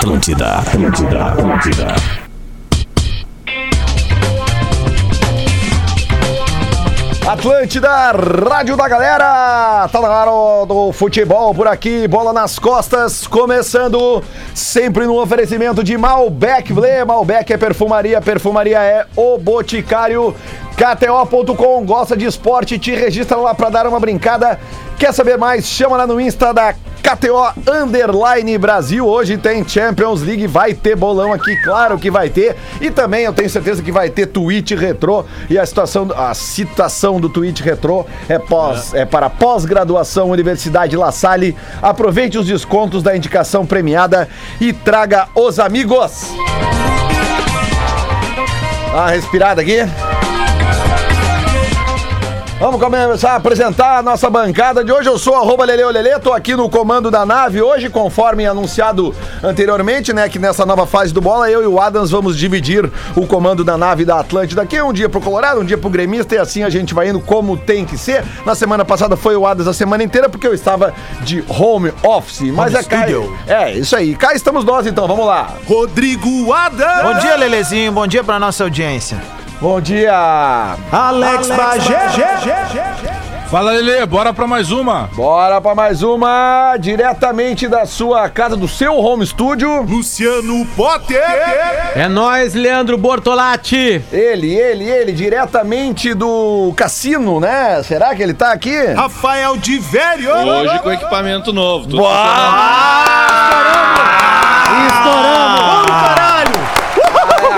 Atlântida, Atlântida, Atlântida. Atlântida, Rádio da Galera, tá na hora do futebol por aqui, bola nas costas, começando sempre no oferecimento de Malbec. Blê, Malbec é perfumaria, perfumaria é o Boticário, KTO.com, gosta de esporte, te registra lá pra dar uma brincada, quer saber mais, chama lá no Insta da KTO Underline Brasil. Hoje tem Champions League, vai ter bolão aqui, claro que vai ter. E também eu tenho certeza que vai ter tweet retrô. E a situação, a citação do tweet retrô é, pós, é. para pós-graduação Universidade La Salle. Aproveite os descontos da indicação premiada e traga os amigos. Dá uma respirada aqui. Vamos começar a apresentar a nossa bancada de hoje. Eu sou arroba Lele tô aqui no comando da nave hoje, conforme anunciado anteriormente, né? Que nessa nova fase do bola, eu e o Adams vamos dividir o comando da nave da Atlântida aqui. Um dia pro Colorado, um dia pro gremista, e assim a gente vai indo como tem que ser. Na semana passada foi o Adams a semana inteira, porque eu estava de home office. Mas Home é cá. É, isso aí. Cá estamos nós então, vamos lá. Rodrigo Adams. Bom dia, Lelezinho. Bom dia pra nossa audiência. Bom dia. Alex, Bagé. Fala, Lelê, bora pra mais uma. Bora pra mais uma, diretamente da sua casa, do seu home studio. Luciano Potter. É nóis, Leandro Bortolatti. Ele, ele, ele, diretamente do cassino, né? Será que ele tá aqui? Rafael de Velho. Hoje com equipamento novo. Tudo Estouramos! Vamos, caralho!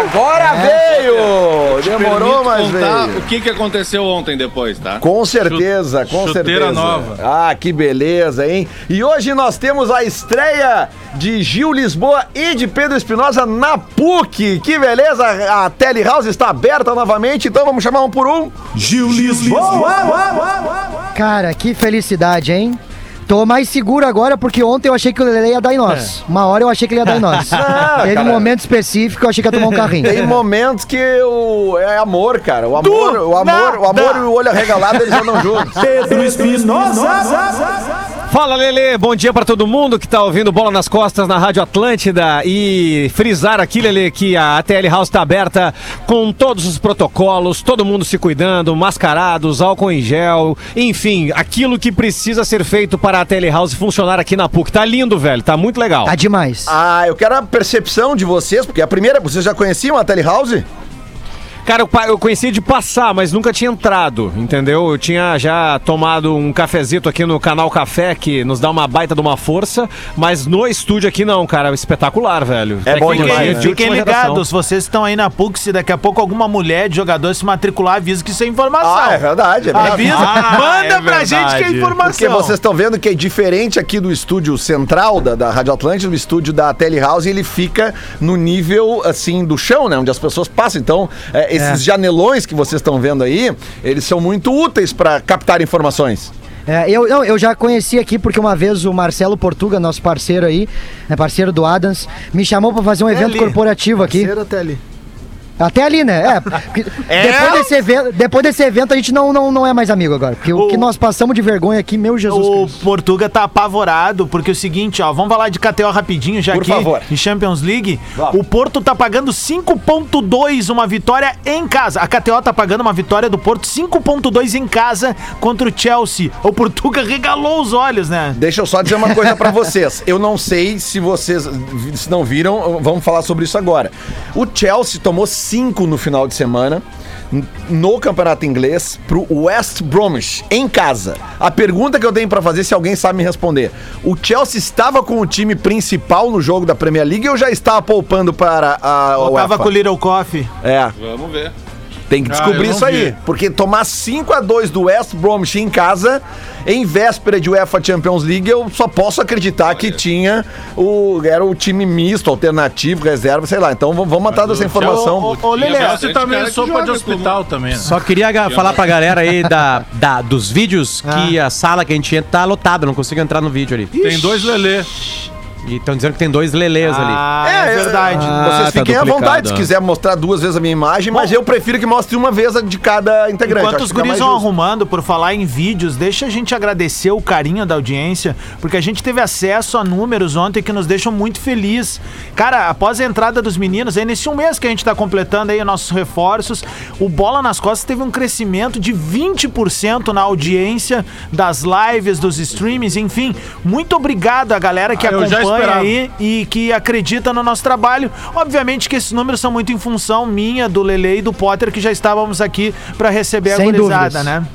Agora veio! Demorou, mas veio. o que, que aconteceu ontem depois, tá? Com certeza, com chuteira certeza. nova. Ah, que beleza, hein? E hoje nós temos a estreia de Gil Lisboa e de Pedro Espinosa na PUC. Que beleza! A Telehouse está aberta novamente, então vamos chamar um por um. Gil Lisboa. Cara, que felicidade, hein? Tô mais seguro agora porque ontem eu achei que o Lele ia dar em nós. Uma hora eu achei que ele ia dar em nós. Teve cara. um momento específico que eu achei que ia tomar um carrinho. Tem momentos que o, é amor, cara. O amor, o amor, o amor e o olho arregalado eles andam juntos. Pedro Espinosa. Fala, Lele. Bom dia pra todo mundo que tá ouvindo Bola nas Costas na Rádio Atlântida. E frisar aqui, Lele, que a ATL House tá aberta com todos os protocolos, todo mundo se cuidando, mascarados, álcool em gel, enfim, aquilo que precisa ser feito para a ATL House funcionar aqui na PUC. Tá lindo, velho. Tá muito legal. Tá demais. Ah, eu quero a percepção de vocês, porque a primeira, vocês já conheciam a Telehouse? Cara, eu, conhecia de passar, mas nunca tinha entrado, entendeu? Eu tinha já tomado um cafezito aqui no canal Café, que nos dá uma baita de uma força, mas no estúdio aqui não, cara. Espetacular, velho. É bom demais, né? Fiquem ligados, vocês estão aí na PUC, se daqui a pouco alguma mulher de jogador se matricular, avisa que isso é informação. Ah, é verdade, é verdade. Avisa, Ah, manda é pra verdade. gente que é informação. Porque vocês estão vendo que é diferente aqui do estúdio central da, da Rádio Atlântica, do estúdio da Telehouse, ele fica no nível, assim, do chão, né? Onde as pessoas passam. Então, é, esses janelões que vocês estão vendo aí, eles são muito úteis para captar informações. É, eu, não, eu já conheci aqui porque uma vez o Marcelo Portuga, nosso parceiro aí, é parceiro do Adams, me chamou pra fazer um evento ali. corporativo aqui. Parceiro até ali. Até ali, né? É. porque Depois, desse evento, depois desse evento a gente não, não, não é mais amigo agora. Porque o, O- que nós passamos de vergonha aqui, meu Jesus O Cristo. Portuga tá apavorado, porque é o seguinte, ó, vamos falar de KTO rapidinho, já Por aqui favor. em Champions League. Vamos. O Porto tá pagando 5.2 uma vitória em casa. A KTO tá pagando uma vitória do Porto 5.2 em casa contra o Chelsea. O Portuga regalou os olhos, né? Deixa eu só dizer uma coisa pra vocês. Eu não sei se vocês se não viram, vamos falar sobre isso agora. O Chelsea tomou cinco no final de semana no campeonato inglês pro West Bromwich em casa. A pergunta que eu tenho pra fazer se alguém sabe me responder. O Chelsea estava com o time principal no jogo da Premier League ou já estava poupando para a Eu tava UEFA? com o Little Coffee. É, Vamos ver. Tem que Ah, descobrir isso aí, vi. porque tomar 5 a 2 do West Bromwich em casa em véspera de UEFA Champions League, eu só posso acreditar que tinha o era o time misto, alternativo, reserva, sei lá. Então vamos matar dessa informação. Ô, Lelê, Você que sopa de hospital também, né? Só queria falar pra galera aí da, da- dos vídeos que a sala que a gente entra tá lotada, não consigo entrar no vídeo ali. Tem dois Lelê. E estão dizendo que tem dois lelês ali. Ah, é, verdade. Ah, Vocês tá fiquem à duplicado, vontade se quiser mostrar duas vezes a minha imagem, mas eu prefiro que mostre uma vez a de cada integrante. Enquanto os guris vão justo. arrumando por falar em vídeos, deixa a gente agradecer o carinho da audiência, porque a gente teve acesso a números ontem que nos deixam muito feliz. Cara, após a entrada dos meninos, aí nesse um mês que a gente tá completando aí nossos reforços, o Bola nas Costas teve um crescimento de 20% na audiência das lives, dos streamings, enfim. Muito obrigado a galera que Ah, já acompanha aí e que acredita no nosso trabalho. Obviamente que esses números são muito em função minha, do Lele e do Potter, que já estávamos aqui para receber Sem a gurizada, né?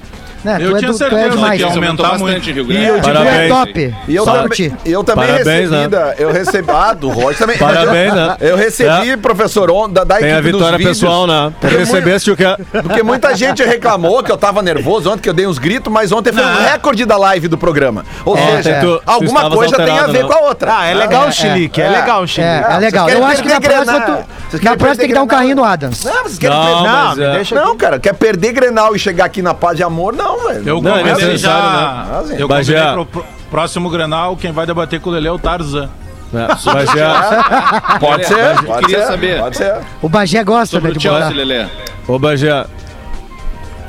Né, Eu tu é tinha do- tu é certeza demais. que ia aumentar bastante, Rio E Grande. eu Tu é Parabéns. top. E eu Sorte. também, eu também Parabéns, recebi, né? da- eu recebi, ah, do Roger também. Parabéns, né? Eu recebi, professor, on- da, da Tem a vitória vídeos, pessoal, né? Porque Recebeste o que? Porque muita gente reclamou que eu tava nervoso ontem, que eu dei uns gritos, mas ontem foi um recorde da live do programa. Ou É, seja, tu- tu alguma estavas coisa tem a alterado, ver né? com a outra. Ah, é legal é, o chilique, é, é. legal o chilique. É, é legal. Eu acho que na próxima, tu, Vocês na próxima tem que dar um carrinho no Adams. Não, vocês querem Não, perder- Não, mas me é- deixa Não, aqui. cara, quer perder Grenal e chegar aqui na paz de amor, não, velho. Eu Não, é combinei necessário, já. né? Eu Bagé. pro pro próximo Grenal, quem vai debater com o Lele é o Tarzan. É, já. Pode ser, Eu pode queria ser, saber. pode ser. O Bagé gosta Sobre né, o de botar. Lelê. Ô, Bagé.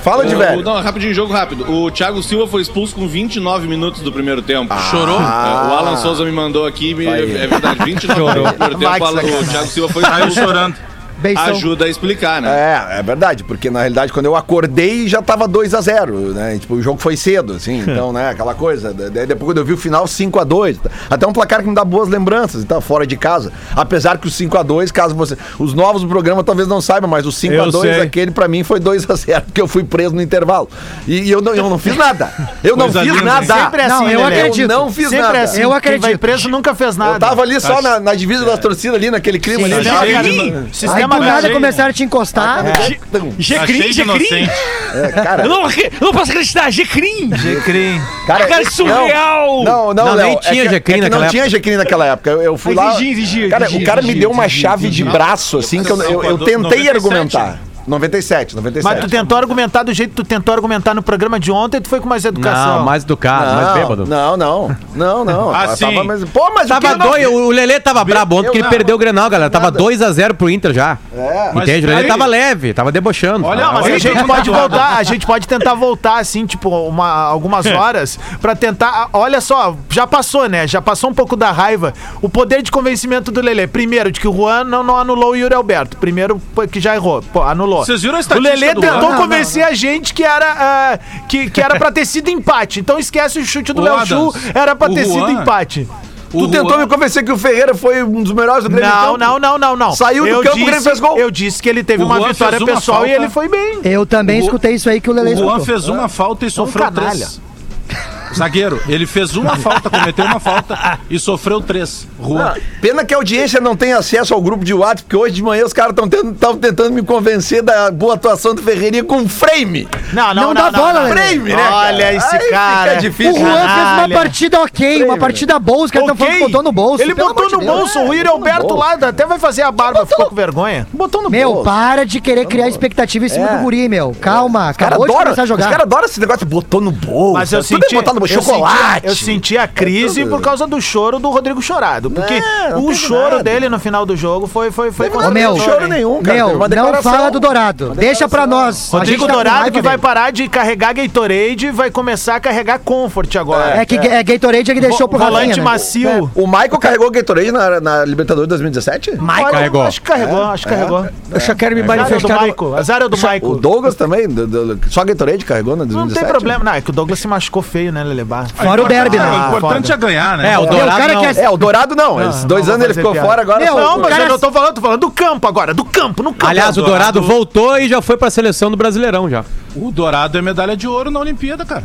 Fala de O- velho. Não, rapidinho, jogo rápido. O Thiago Silva foi expulso com 29 minutos do primeiro tempo. Chorou? É, o Alan Souza me mandou aqui, me- é verdade, 29 minutos do primeiro tempo, o Thiago Silva foi Saiu expulso. chorando. Beição. Ajuda a explicar, né? É, é verdade, porque na realidade quando eu acordei já tava 2 a 0 né? E, tipo, o jogo foi cedo, assim, então, né, aquela coisa. Daí depois quando eu vi o final 5 a 2 Até um placar que me dá boas lembranças, então, fora de casa. Apesar que o 5 a 2 caso você. Os novos do programa talvez não saibam, mas o 5 a Eu 2 sei. aquele pra mim foi 2 a 0 porque eu fui preso no intervalo. E, e eu, não, eu não fiz nada. Eu não Coisa fiz linda, nada. Sempre é Não, assim, eu Lelê. acredito. Eu não fiz Sempre nada. é assim. Eu Quem vai acredito. preso nunca fez nada. Eu tava ali só na, na divisa das torcidas ali, naquele clima ali. Sistema. Aí Sistema do nada carinho. começaram a te encostar. Cheio de inocente. é, cara, Eu não, eu não posso acreditar, Gecrim! Jecrim. cara, Cara, é- surreal! Não, não, Não, Léo, nem é tinha que- Jecrim é que naquela Não tinha Jecrim naquela época. Eu, eu fui Mas lá. cara, o cara me deu uma chave de braço, assim, que eu, eu, eu tentei 97. argumentar. 97, 97. Mas tu tentou argumentar do jeito que tu tentou argumentar no programa de ontem, tu foi com mais educação. Não, mais educado, mais bêbado. Não, não, não, não. Ah, Eu sim. tava mais- Pô, mas o Tava que eu não- dois, o Lelê tava brabo ontem porque ele não- perdeu o Grenal, galera. Tava nada. 2x0 pro Inter já. É. Mas Entende? O Lelê aí- tava leve, tava debochando. Olha, Não, mas Olha a gente pode voltar, a gente pode tentar voltar assim, tipo, uma, algumas horas pra tentar. Olha só, já passou, né? Já passou um pouco da raiva. O poder de convencimento do Lelê. Primeiro, de que o Juan não, não anulou o Yuri Alberto. Primeiro, que já errou. Pô, anulou. Vocês viram a O estatística Lelê do tentou Juan? convencer a gente que era, ah, que, que era pra ter sido empate. Então esquece o chute do O Léo Chu, era pra o ter sido empate. O Tu tentou Juan- me convencer que o Ferreira foi um dos melhores do Grêmio. Não, não, não, não, não. Saiu do eu campo, o disse, Grêmio fez gol. Eu disse que ele teve O uma Juan vitória uma pessoal e falta. ele foi bem. Eu também O- escutei isso aí que o Lele O Juan escutou. fez uma falta e sofreu canalha. três. Zagueiro, ele fez uma falta, cometeu uma falta e sofreu três. Juan. Ah, Pena que a audiência não tem acesso ao grupo de WhatsApp, porque hoje de manhã os caras estão tentando me convencer da boa atuação do Ferreirinha com frame. Não, não, Não dá bola, Lelê. Frame, né? Olha cara? esse Aí cara. Fica O difícil. Juan fez uma partida ok, uma partida boa, os caras estão falando que botou no bolso. Ele botou no Deus. bolso. O botou no Alberto lá até vai fazer a barba, ficou com vergonha. Botou no Meu, bolso. para de querer criar expectativa em cima É. do guri, meu. Calma, Os caras acabou de adoram, começar a os jogar. caras adoram esse negócio de botou no bolso. Mas eu é senti, botar no chocolate. senti, eu senti a crise tudo. por causa do choro do Rodrigo Chorado, porque Não, não o teve choro nada. dele no final do jogo foi foi foi Teve Ô, meu, Não choro nenhum, cara. Teve Meu, uma não declaração. fala do Dourado. Deixa pra nós. Rodrigo A gente tá com Dourado raiva que vai dele. parar de carregar Gatorade e vai começar a carregar Comfort agora. É que é Gatorade é que deixou pro Rafinha, Volante né? macio. O Michael carregou o Gatorade na, na Libertadores 2017? Michael carregou. Acho que carregou, acho que carregou. Eu só quero me Azar é do manifestar. no- Michael. Azar é do O Michael. Douglas também? do- do- só Gatorade carregou na Não 2017? tem problema. Não, é que o Douglas se machucou feio, né, Lelebar? Fora o derby, Ah, né? o importante é ganhar, né? É, o Dourado cara não. quer- É, o Dourado não. Esses dois anos ele ficou piada. fora, agora Meu, Não, mas cara- eu não tô falando, tô falando do campo agora, do campo, no campo. Aliás, o Dourado voltou e já foi pra seleção do Brasileirão já. O Dourado é medalha de ouro na Olimpíada, cara.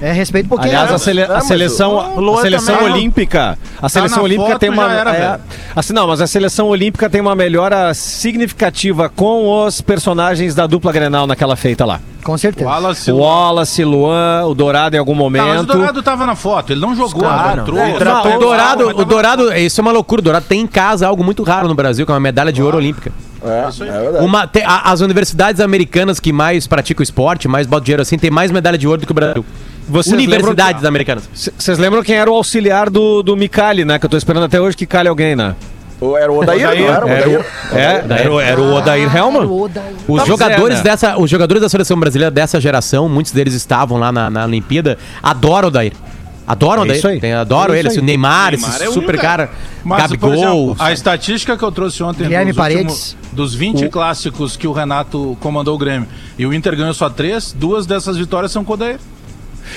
É, respeito um pouquinho. Aliás, né? a, sele- a seleção, o Luan a seleção olímpica, a seleção na olímpica foto, tem uma era, é, assim não, mas a seleção olímpica tem uma melhora significativa com os personagens da dupla Grenal naquela feita lá. Com O certeza. Wallace. O Wallace, Luan, o Dourado em algum Tá, mas o momento. Dourado tava na foto, ele não jogou, Claro. não entrou. É, Não, o Dourado, o Dourado, isso é uma loucura. O Dourado tem em casa algo muito raro no Brasil, que é uma medalha de ouro olímpica. É, é verdade. Uma, tem- a- as universidades americanas que mais praticam esporte, mais botam dinheiro assim, tem mais medalha de ouro do que o Brasil. Vocês universidades lembram- americanas. Vocês lembram quem era o auxiliar do, do Micali, né? Que eu tô esperando até hoje que cale alguém, né? Era o Odair, não era o Era o, Odair? é, era, o- era o Odair Helman. Os jogadores, certo, né? dessa, os jogadores da seleção brasileira dessa geração, muitos deles estavam lá na, na Olimpíada, adoram o Dair. Adoram o É Dair. isso aí. Tem, adoram É ele, assim, o. Neymar, Neymar esse é super cara. cara. Mas, por Gabigol. exemplo, a estatística que eu trouxe ontem Guilherme dos, Paredes. dos 20 clássicos que o Renato comandou o Grêmio e o Inter ganhou só três, duas dessas vitórias são com o Odair.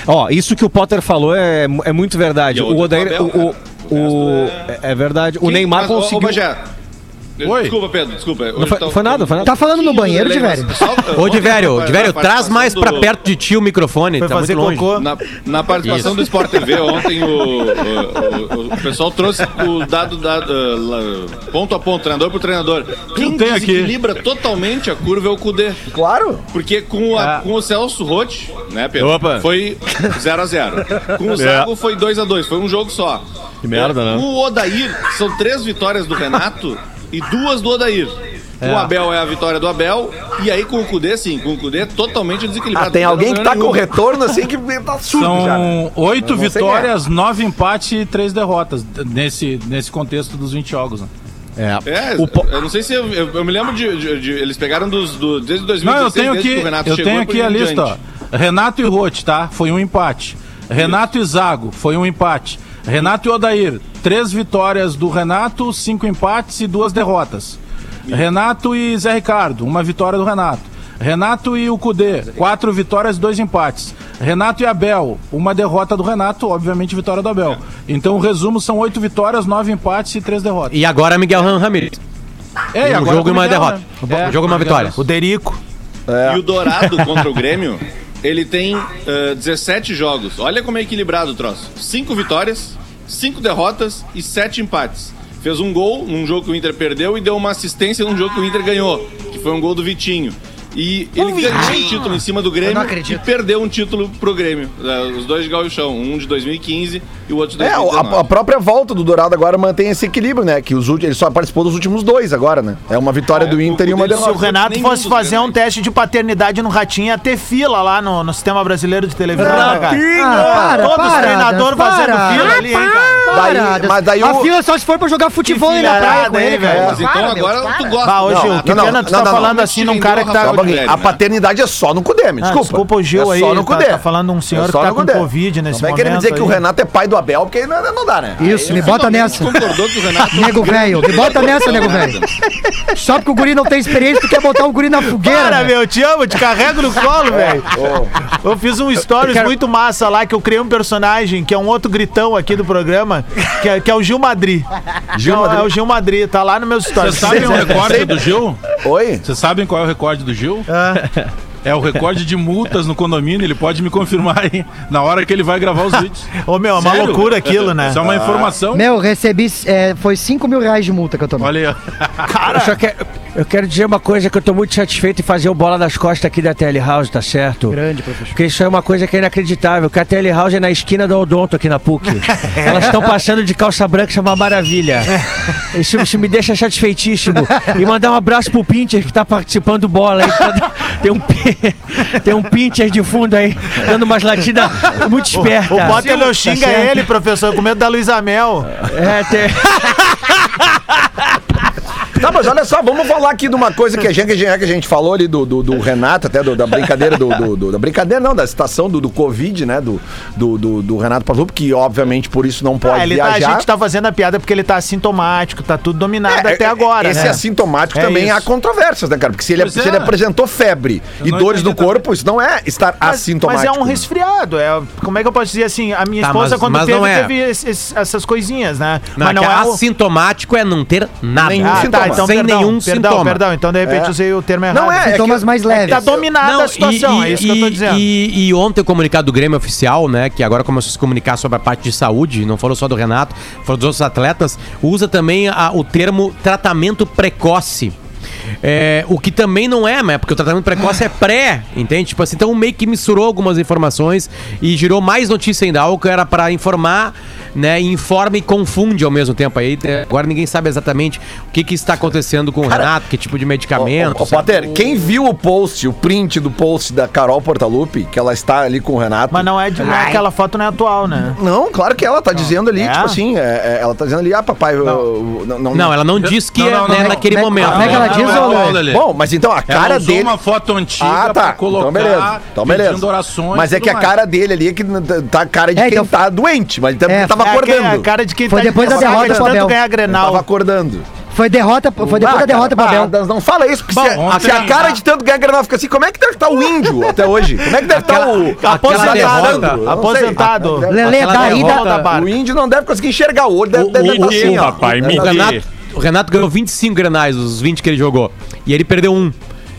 Ó, isso que o Potter falou é, é muito verdade. O Odair. o Abel, O, é... é verdade. O Neymar Mas, ô, ô, conseguiu. Oi. Desculpa, Pedro, desculpa. Não foi- foi nada, foi nada. Tá falando no banheiro, Diverio? Ô, Divério, Divério, traz mais pra perto de ti o microfone, Foi tá fazer muito longe. cocô. Na, na participação do Sport TV ontem, o, o, o- o pessoal trouxe o dado, dado uh, lá, ponto a ponto, treinador por treinador. Quem tenho aqui. desequilibra totalmente a curva é o Cudê. Claro. Porque com, a- com o Celso Rotti, né, Pedro? Opa. Foi 0x0. Com o Zago foi 2x2, foi um jogo só. Que merda, né? Com o Odair, são três vitórias do Renato e duas do Odair. Com o Abel é a vitória do Abel. E aí com o Cudê, sim, com o Cudê totalmente desequilibrado. Ah, tem alguém que tá com retorno assim que tá surdo já. São oito Eu não sei vitórias, nove empates e três derrotas nesse, nesse contexto dos 20 jogos. Né? É. É, Po- eu não sei se eu, eu, eu me lembro de, de- de- Eles pegaram dos, do, desde 2016, Não, eu tenho aqui, Renato eu tenho aqui a lista, ó. Renato e Rote, tá? Foi um empate. Renato e Zago, foi um empate. Renato e Odair, três vitórias do Renato, cinco empates e duas derrotas. Renato e Zé Ricardo, uma vitória do Renato. Renato e o Cudê, quatro vitórias e dois empates. Renato e Abel, uma derrota do Renato, obviamente vitória do Abel. Então o resumo são oito vitórias, nove empates e três derrotas. E agora Miguel Ram- Ramirez. É, um agora jogo e uma Miguel, derrota. né? Um jogo e uma vitória. O Derico. E o Dourado contra o Grêmio, ele tem eh, 17 jogos. Olha como é equilibrado o troço. Cinco vitórias, cinco derrotas e sete empates. Fez um gol num jogo que o Inter perdeu e deu uma assistência num jogo que o Inter ganhou, que foi um gol do Vitinho. E ele ganhou um título em cima do Grêmio não e perdeu um título pro Grêmio. Eh, Os dois de gauchão, um de 2015 e o outro de É, 2019. a, a própria volta do Dourado agora mantém esse equilíbrio, né? Que os, ele só participou dos últimos dois agora, né? É uma vitória do Inter e uma dele- Se o derrota. Renato fosse fazer um teste de paternidade no Ratinho, ia ter fila lá no, no sistema brasileiro de televisão. né, cara? Ah, para, Todos os treinadores fazendo fila ali, hein? Daí- mas daí a o- fila só se for pra jogar futebol aí na praia com aí, ele, velho. então Para, agora tu gosta. Bah, ô Não, Gil, não, que não, pena tu não, tá não, falando não. assim num cara o que tá... Guilherme, A né? paternidade é só no Cudê, me Ah, desculpa. desculpa o Gil é aí, só no tá- Cudê. tá falando um senhor que só tá no com. Covid nesse Não vai querer momento dizer que o. Renato é pai do Abel, porque não, não dá, né? Isso, me bota nessa. Concordou que o Renato... Nego velho, me bota nessa, nego velho. Só porque o guri não tem experiência, tu quer botar o guri na fogueira. Para, né? meu, eu te amo, te carrego no colo, velho. Eu fiz um stories muito massa lá, que eu criei um personagem, que é um outro gritão aqui do programa, que é, que é o Gil Madri. Gil Madri. É o Gil Madri, tá lá no meu stories. Vocês sabem o recorde do Gil? Oi? Vocês sabem qual é o recorde do Gil? É o recorde de multas no condomínio, ele pode me confirmar aí, na hora que ele vai gravar os vídeos. Ô, meu, é uma Sério? loucura aquilo, né? Isso é uma informação. Meu, recebi, é, foi 5 mil reais de multa que eu tomei. Olha aí, ó. Eu, só quero, eu quero dizer uma coisa que eu tô muito satisfeito em fazer o bola das costas aqui da TL House, tá certo? Grande, professor. Porque isso é uma coisa que é inacreditável, que a TL House é na esquina da Odonto aqui na PUC. Elas estão passando de calça branca, isso é uma maravilha. Isso, isso me deixa satisfeitíssimo. E mandar um abraço pro Pinter que tá participando do bola aí. Tem um, tem um Pinter de fundo aí, dando umas latidas muito espertas. O Potter não Tá xinga certo? ele, professor, com medo da Luísa Mel. É, tem... Tá, mas olha só, vamos falar aqui de uma coisa que a gente, que a gente falou ali do, do, do Renato, até do- da brincadeira do, do- do- Da brincadeira, não, da situação do, do Covid, né? Do, do, do, do Renato Pazuello, que obviamente por isso não pode Ah, ele tá- viajar. a gente tá fazendo a piada porque ele tá assintomático, tá tudo dominado É, até é, agora, Esse né? assintomático É também isso. há controvérsias, né, cara? Porque se ele, se é. ele apresentou febre Eu e não dores no corpo, isso não é estar Mas, assintomático. mas é um resfriado. É, como é que eu posso dizer assim? A minha Tá, esposa, mas- quando mas teve, não é. teve esse- esse- essas coisinhas, né? Não, mas é que o- assintomático é não ter nada. Nenhum Ah, sintoma. tá, então Sem perdão, nenhum perdão, sintoma. perdão. Então, de repente, É. usei o termo errado. Não é, é Sintomas eu- mais leves. Tá dominada a situação, é isso que eu tô dizendo. E, e ontem o comunicado do Grêmio oficial, né, que agora começou a se comunicar sobre a parte de saúde, não falou só do Renato, falou dos outros atletas, usa também a- o termo tratamento precoce. É, o que também não é, né? Porque o tratamento precoce é pré, entende? Tipo assim, então meio que misturou algumas informações e girou mais notícia ainda. Algo que era pra informar, né? E informa e confunde ao mesmo tempo. Aí é, agora ninguém sabe exatamente o que, que está acontecendo com o Renato, que tipo de medicamento. Potter, quem viu o post, o print do post da Carol Portalupe, que ela está ali com o Renato. Mas não é de. não é aquela foto não é atual, né? Não, claro que ela tá dizendo ali, É? tipo assim, é, é, ela tá dizendo ali, ah, papai, eu- eu- não, não, Não, ela não diz que Não, é não, né, não, naquele não. momento. Como é que ela né? diz, Não é Lelê? Bom, mas então a cara usou dele. uma foto antiga Ah, tá. pra colocar Então beleza. Então beleza. orações Mas é que a mais. cara dele ali é que tá a cara de É, quem então- tá doente, mas ele É, tava É acordando. a cara de quem Foi tá depois da derrota de pro tanto Abel. ganhar Ele tava Grenal. acordando. Foi derrota, foi depois da derrota pro Ah, Abel. Não, fala isso, porque se, Bom, se a ontem- cara de tanto ganhar Grenal fica assim, como é que deve estar o índio até hoje? Como é que deve estar o. Aposentado. Aposentado. Lelê, Aquela daí derrota- da... da barca. O índio não deve conseguir enxergar o olho, deve, O- deve o- estar o- assim, ó. papai, me O. Renato, ganhou 25 granais, os 20 que ele jogou. E ele perdeu um.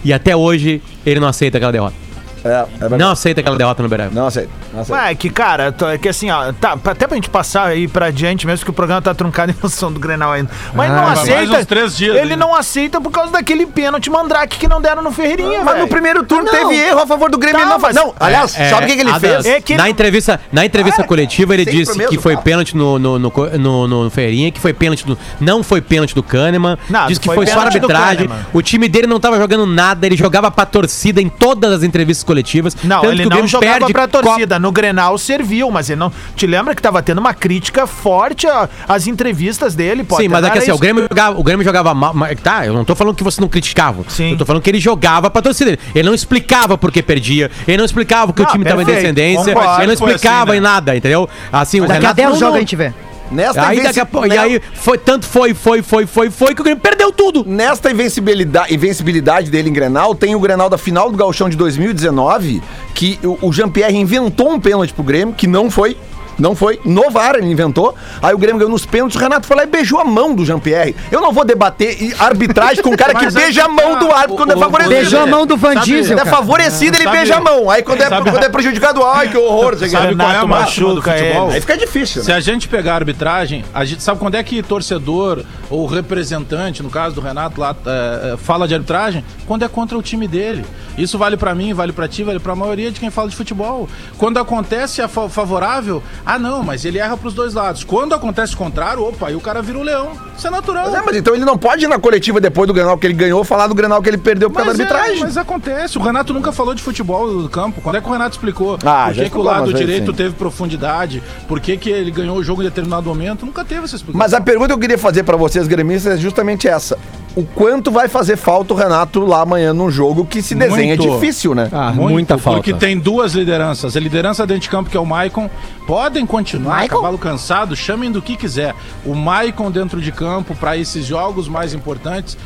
E até hoje ele não aceita aquela derrota. É, é. Não aceita aquela derrota no Beirão. Não aceito. Não aceito. Mas é que, cara, tô- é que assim, ó, tá, até pra gente passar aí pra diante mesmo, que o programa tá truncado em função do Grenal ainda. Mas ele não aceita. uns três dias ele ainda. não aceita por causa daquele pênalti mandrake que não deram no Ferreirinha, Mas velho. no primeiro turno Não. teve erro a favor do Grêmio. Tá, ele não, faz. mas- não, aliás, É, sabe o que, que ele fez? É que ele- Na entrevista, na entrevista Ah, é? coletiva, ele disse mesmo que foi papo. pênalti no, no, no, no, no Ferreirinha, que foi pênalti do. Não foi pênalti do Kahneman. Não, Diz que foi só arbitragem. O time dele não tava jogando nada, ele jogava pra torcida em todas as entrevistas coletivas. Não, tanto ele que o não Grêmio jogava perde pra co- torcida. No Grenal serviu, mas ele não. Te lembra que tava tendo uma crítica forte às entrevistas dele, pode Sim, mas é que assim, o Grêmio, jogava, o Grêmio jogava mal. mas- Tá, eu não tô falando que você não criticava. Sim. Eu tô falando que ele jogava pra torcida dele. Ele não explicava por que perdia. Ele não explicava porque Não, o time tava em perfeito, descendência. concordo. Ele não Foi explicava assim, em né? nada, entendeu? Assim, o Daqui a Renato 10 não- jogos não- a gente vê. Nesta, Aí daqui a. E aí foi tanto foi, foi, foi, foi, foi que o Grêmio perdeu tudo. Nesta invencibilidade, invencibilidade dele em Grenal, tem o Grenal da final do Gauchão de 2019, que o, o Jean-Pierre inventou um pênalti pro Grêmio, que não foi. Não foi. No VAR ele inventou. Aí o Grêmio ganhou nos pênaltis. O Renato foi lá e beijou a mão do Jean-Pierre. Eu não vou debater e- arbitragem com um cara que beija a mão tá. do árbitro quando é O- o- favorecido. Beijou a mão do Van Diesel, Quando é favorecido, ele Sabe- beija a mão. Aí quando é, sabe- quando é prejudicado, ai, que horror. Sabe qual é a do machuca futebol? Aí fica difícil, Se né? a gente pegar a arbitragem, a gente sabe quando é que torcedor ou representante, no caso do Renato lá, é, é, fala de arbitragem? Quando é contra o time dele. Isso vale pra mim, vale pra ti, vale pra maioria de quem fala de futebol. Quando acontece a fa- favorável, ah não, mas ele erra pros dois lados. Quando acontece o contrário, opa, aí o cara vira o leão. Isso é natural. Mas, é, mas então ele não pode ir na coletiva depois do Grenal que ele ganhou falar do Grenal que ele perdeu por causa da Mas, é, arbitragem. mas acontece. O Renato nunca falou de futebol do campo. Quando é que o Renato explicou? Ah, por que, que o lado direito sim. teve profundidade? Por que, que ele ganhou o jogo em determinado momento? Nunca teve essa explicação. Mas a pergunta que eu queria fazer pra vocês, gremistas, é justamente essa. O quanto vai fazer falta o Renato lá amanhã num jogo que se desenha Muito. difícil, né? Ah, Muito, muita falta. Porque tem duas lideranças. A liderança dentro de campo, que é o Maicon, podem continuar, cavalo cansado, chamem do que quiser. O Maicon dentro de campo, para esses jogos mais importantes.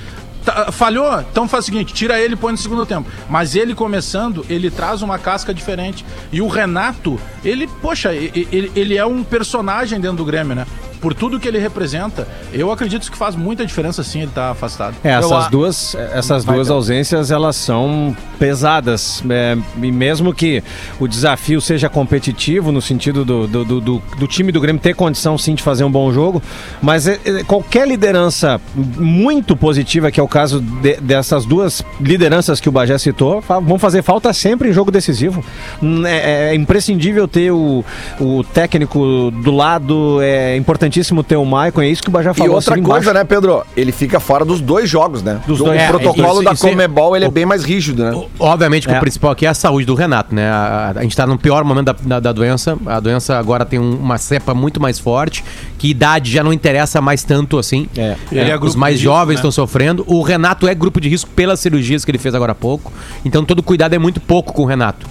Tá, falhou? Então faz o seguinte, tira ele e põe no segundo tempo. Mas ele começando, ele traz uma casca diferente. E o Renato, ele, poxa, ele, ele é um personagem dentro do Grêmio, né? Por tudo que ele representa, eu acredito que faz muita diferença sim ele estar afastado. É, essas Eu duas, essas duas ausências, elas são pesadas. é, e mesmo que o desafio seja competitivo, no sentido do, do, do- do- do time do Grêmio ter condição sim de fazer um bom jogo, mas é- é, qualquer liderança muito positiva, que é o caso de- dessas duas lideranças que o Bagé citou, vão fazer falta sempre em jogo decisivo. Hum, É, é imprescindível ter o, o técnico do lado, é importantíssimo ter o Maicon, é isso que o E falou. outra assina coisa, embaixo. né, Pedro? Ele fica fora dos dois jogos, né? Dos Do- dois. O É, protocolo isso- da isso é- Comebol, ele é o- bem mais rígido, né? Obviamente que É. o principal aqui é a saúde do Renato, né? A, a gente tá no pior momento da, da, da doença. A doença agora tem um- uma cepa muito mais forte, que idade já não interessa mais tanto assim. É. Ele é Os mais jovens né? estão sofrendo. O Renato é grupo de risco pelas cirurgias que ele fez agora há pouco. Então todo cuidado é muito pouco com o Renato.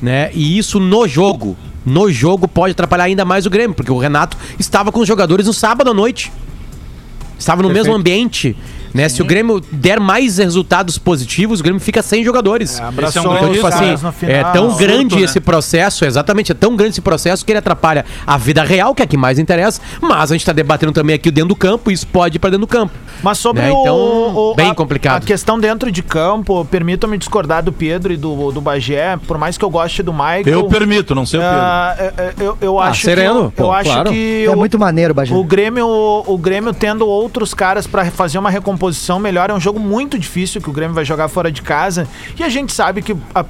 Né? E isso no jogo. No jogo pode atrapalhar ainda mais o Grêmio, porque o Renato estava com os jogadores no sábado à noite. Estava no mesmo ambiente. Né? Se o Grêmio der mais resultados positivos, o Grêmio fica sem jogadores. É um Então, tipo assim, é tão grande né? esse processo, exatamente, é tão grande esse processo que ele atrapalha a vida real, que é a que mais interessa, mas a gente tá debatendo também aqui o dentro do campo e isso pode ir pra dentro do campo. Mas sobre Né, o, então, o- bem a, complicado. A questão dentro de campo, permitam-me discordar do Pedro e do, do Bagé, por mais que eu goste do Michael. Eu permito, não sei o Pedro. é- eu, eu Ah, acho sereno, que, eu pô, acho claro. que É o- muito maneiro, Bagé. o Grêmio, o Grêmio tendo outros caras pra fazer uma recomposição composição melhor. É um jogo muito difícil que o Grêmio vai jogar fora de casa. E a gente sabe que, a- a-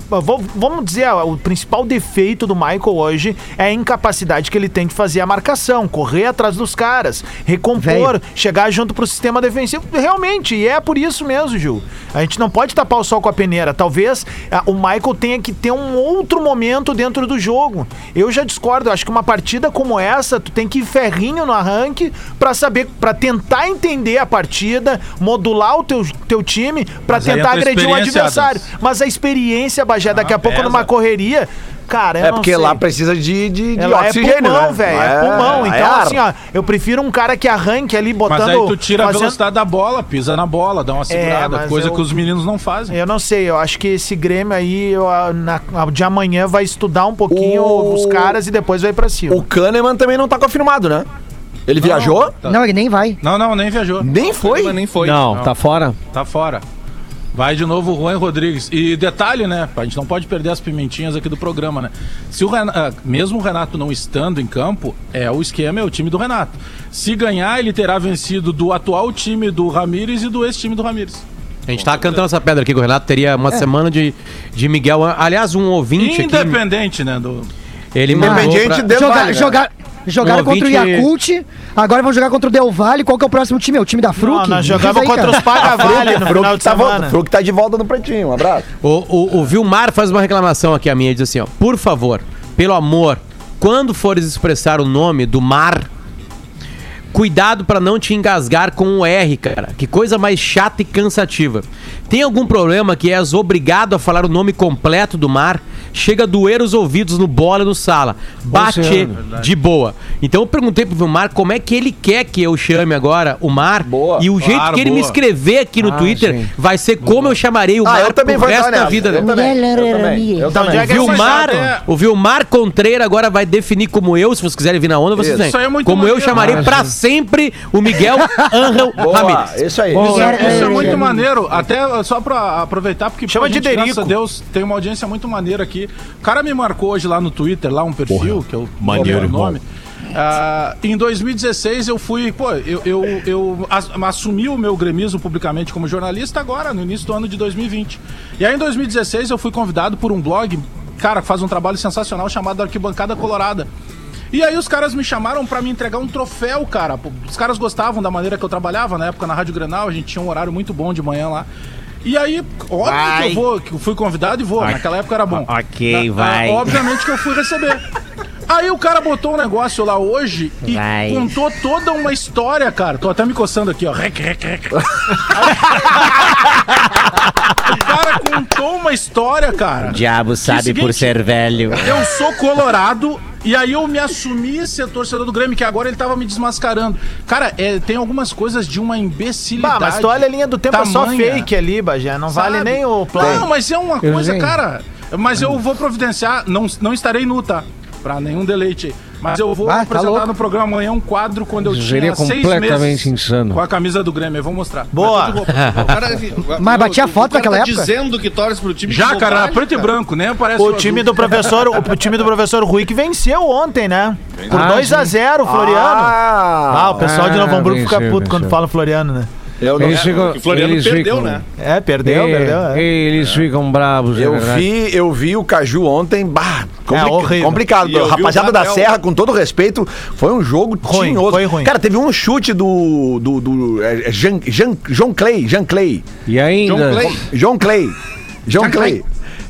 vamos dizer, a- o principal defeito do Michael hoje é a incapacidade que ele tem de fazer a marcação, correr atrás dos caras, recompor, chegar junto pro sistema defensivo. Realmente, e é por isso mesmo, Gil. A gente não pode tapar o sol com a peneira. Talvez o Michael tenha que ter um outro momento dentro do jogo. Eu já discordo. Eu acho que uma partida como essa, tu tem que ir ferrinho no arranque pra saber, pra tentar entender a partida, modular o teu, teu time pra Mas aí tentar a agredir o adversário. Adams. Mas a experiência, Bagé, daqui a pouco pesa. numa correria, cara, É porque sei. lá precisa de, de, de É, lá é oxigênio, pulmão, né? velho. Lá É pulmão. lá Então, ar. assim, ó, eu prefiro um cara que arranque ali botando. Mas aí tu tira a fazendo- velocidade da bola, pisa na bola, dá uma segurada, mas coisa eu- que os meninos não fazem. Eu não sei, eu acho que esse Grêmio aí, eu, ah, na, ah, de amanhã, vai estudar um pouquinho O- os caras e depois vai pra cima. O Kahneman também não tá confirmado, né? Ele viajou? Não, ele nem vai. Não, não, nem viajou. Nem foi? Mas nem foi. Não, Não. tá fora. Tá fora. Vai de novo o Juan Rodrigues. E detalhe, né? A gente não pode perder as pimentinhas aqui do programa, né? Se o Renato, ah, mesmo o Renato não estando em campo, é o esquema é o time do Renato. Se ganhar, ele terá vencido do atual time do Ramires e do ex-time do Ramires. A gente tava cantando essa pedra aqui, que o Renato teria uma semana de, de Miguel. Aliás, um ouvinte aqui. Independente, né? Do... Ele mandou Independente pra- de Joga, Vale, né? jogar, jogaram contra o Yakult, agora vão jogar contra o Del Valle. Qual que é o próximo time? É o time da Fruc? Não, nós jogamos contra os Pagavale no final de tá, semana. Fruc tá de volta no pretinho. Um abraço. O, o, o Vilmar faz uma reclamação aqui a minha, diz assim, ó, por favor, pelo amor, quando fores expressar o nome do mar, cuidado pra não te engasgar com o R, cara. Que coisa mais chata e cansativa. Tem algum problema que és obrigado a falar o nome completo do mar? Chega a doer os ouvidos no bola no sala. Bate Oceano. de boa. Então eu perguntei pro Vilmar como é que ele quer que eu chame agora o mar. Boa. E o jeito Claro, que ele me boa. escrever aqui no Ah, Twitter sim. vai ser como eu chamarei o Ah, mar eu também pro resto da vida. Eu também. Eu também. Eu Então, também. onde é é Vilmar, o Vilmar Contreira agora vai definir como eu, se vocês quiserem vir na onda, vocês Isso. é como eu maneiro. chamarei Ah, pra. Sempre o Miguel Angel Boa, Ramírez. isso aí. Isso, é, isso é muito é, maneiro, até só pra aproveitar, porque Chama pô, de gente, graças a Deus tem uma audiência muito maneira aqui. O cara me marcou hoje lá no Twitter, lá um perfil, que eu maneiro, o irmão. nome. Ah, em 2016 eu fui, pô, eu, eu, eu as- assumi o meu gremismo publicamente como jornalista agora, no início do ano de 2020. E aí em 2016 eu fui convidado por um blog, cara, que faz um trabalho sensacional chamado Arquibancada Colorada. E aí os caras me chamaram pra me entregar um troféu, cara. Os caras gostavam da maneira que eu trabalhava na época na Rádio Grenal, a gente tinha um horário muito bom de manhã lá. E aí, óbvio que eu vou, que eu fui convidado e vou. Naquela época era bom. Ok, Na- vai. obviamente que eu fui receber. Aí o cara botou um negócio lá hoje e Vai. contou toda uma história, cara. Tô até me coçando aqui, ó. Rec, rec, rec. o cara contou uma história, cara. O diabo sabe seguinte, por ser velho. Eu sou colorado e aí eu me assumi ser torcedor do Grêmio, que agora ele tava me desmascarando. Cara, é, tem algumas coisas de uma imbecilidade. Bah, mas tu olha a linha do tempo, é só tamanha, fake ali, Bagé. Não vale sabe? nem o plano. Não, mas é uma Eu coisa, cara. Mas eu vou providenciar, não, não estarei nu, tá? Pra nenhum deleite. Mas eu vou Ah, tá apresentar louco. no programa amanhã um quadro quando eu Isso tinha seria seis completamente meses insano. com a camisa do Grêmio. Eu vou mostrar. Boa. Mas tudo roupa. O cara- Mas batia o- o foto naquela tá época? dizendo que torce pro time Já, cara, bobagem, preto e cara. branco, nem aparece O azul. time do professor, o time do professor Rui que venceu ontem, né? Por Ah, 2 a sim. 0 o Floriano. Ah, Ah, o pessoal de Ah, Novo Hamburgo fica venceu, puto quando venceu. fala Floriano, né? Eu não... Eles ficam, que o Floriano eles perdeu, ficam- né? É, perdeu, É, perdeu. é. Eles ficam bravos, é Eu vi, eu vi o Caju ontem, bah, complica- É, complicado. E Rapaziada da. Serra, com todo respeito, foi um jogo Ruim, tinhoso. foi ruim. Cara, teve um chute do, do, do é, é, Jean, Jean, John Clay, Jean Clay, E ainda... John Clay. John Clay, John Clay.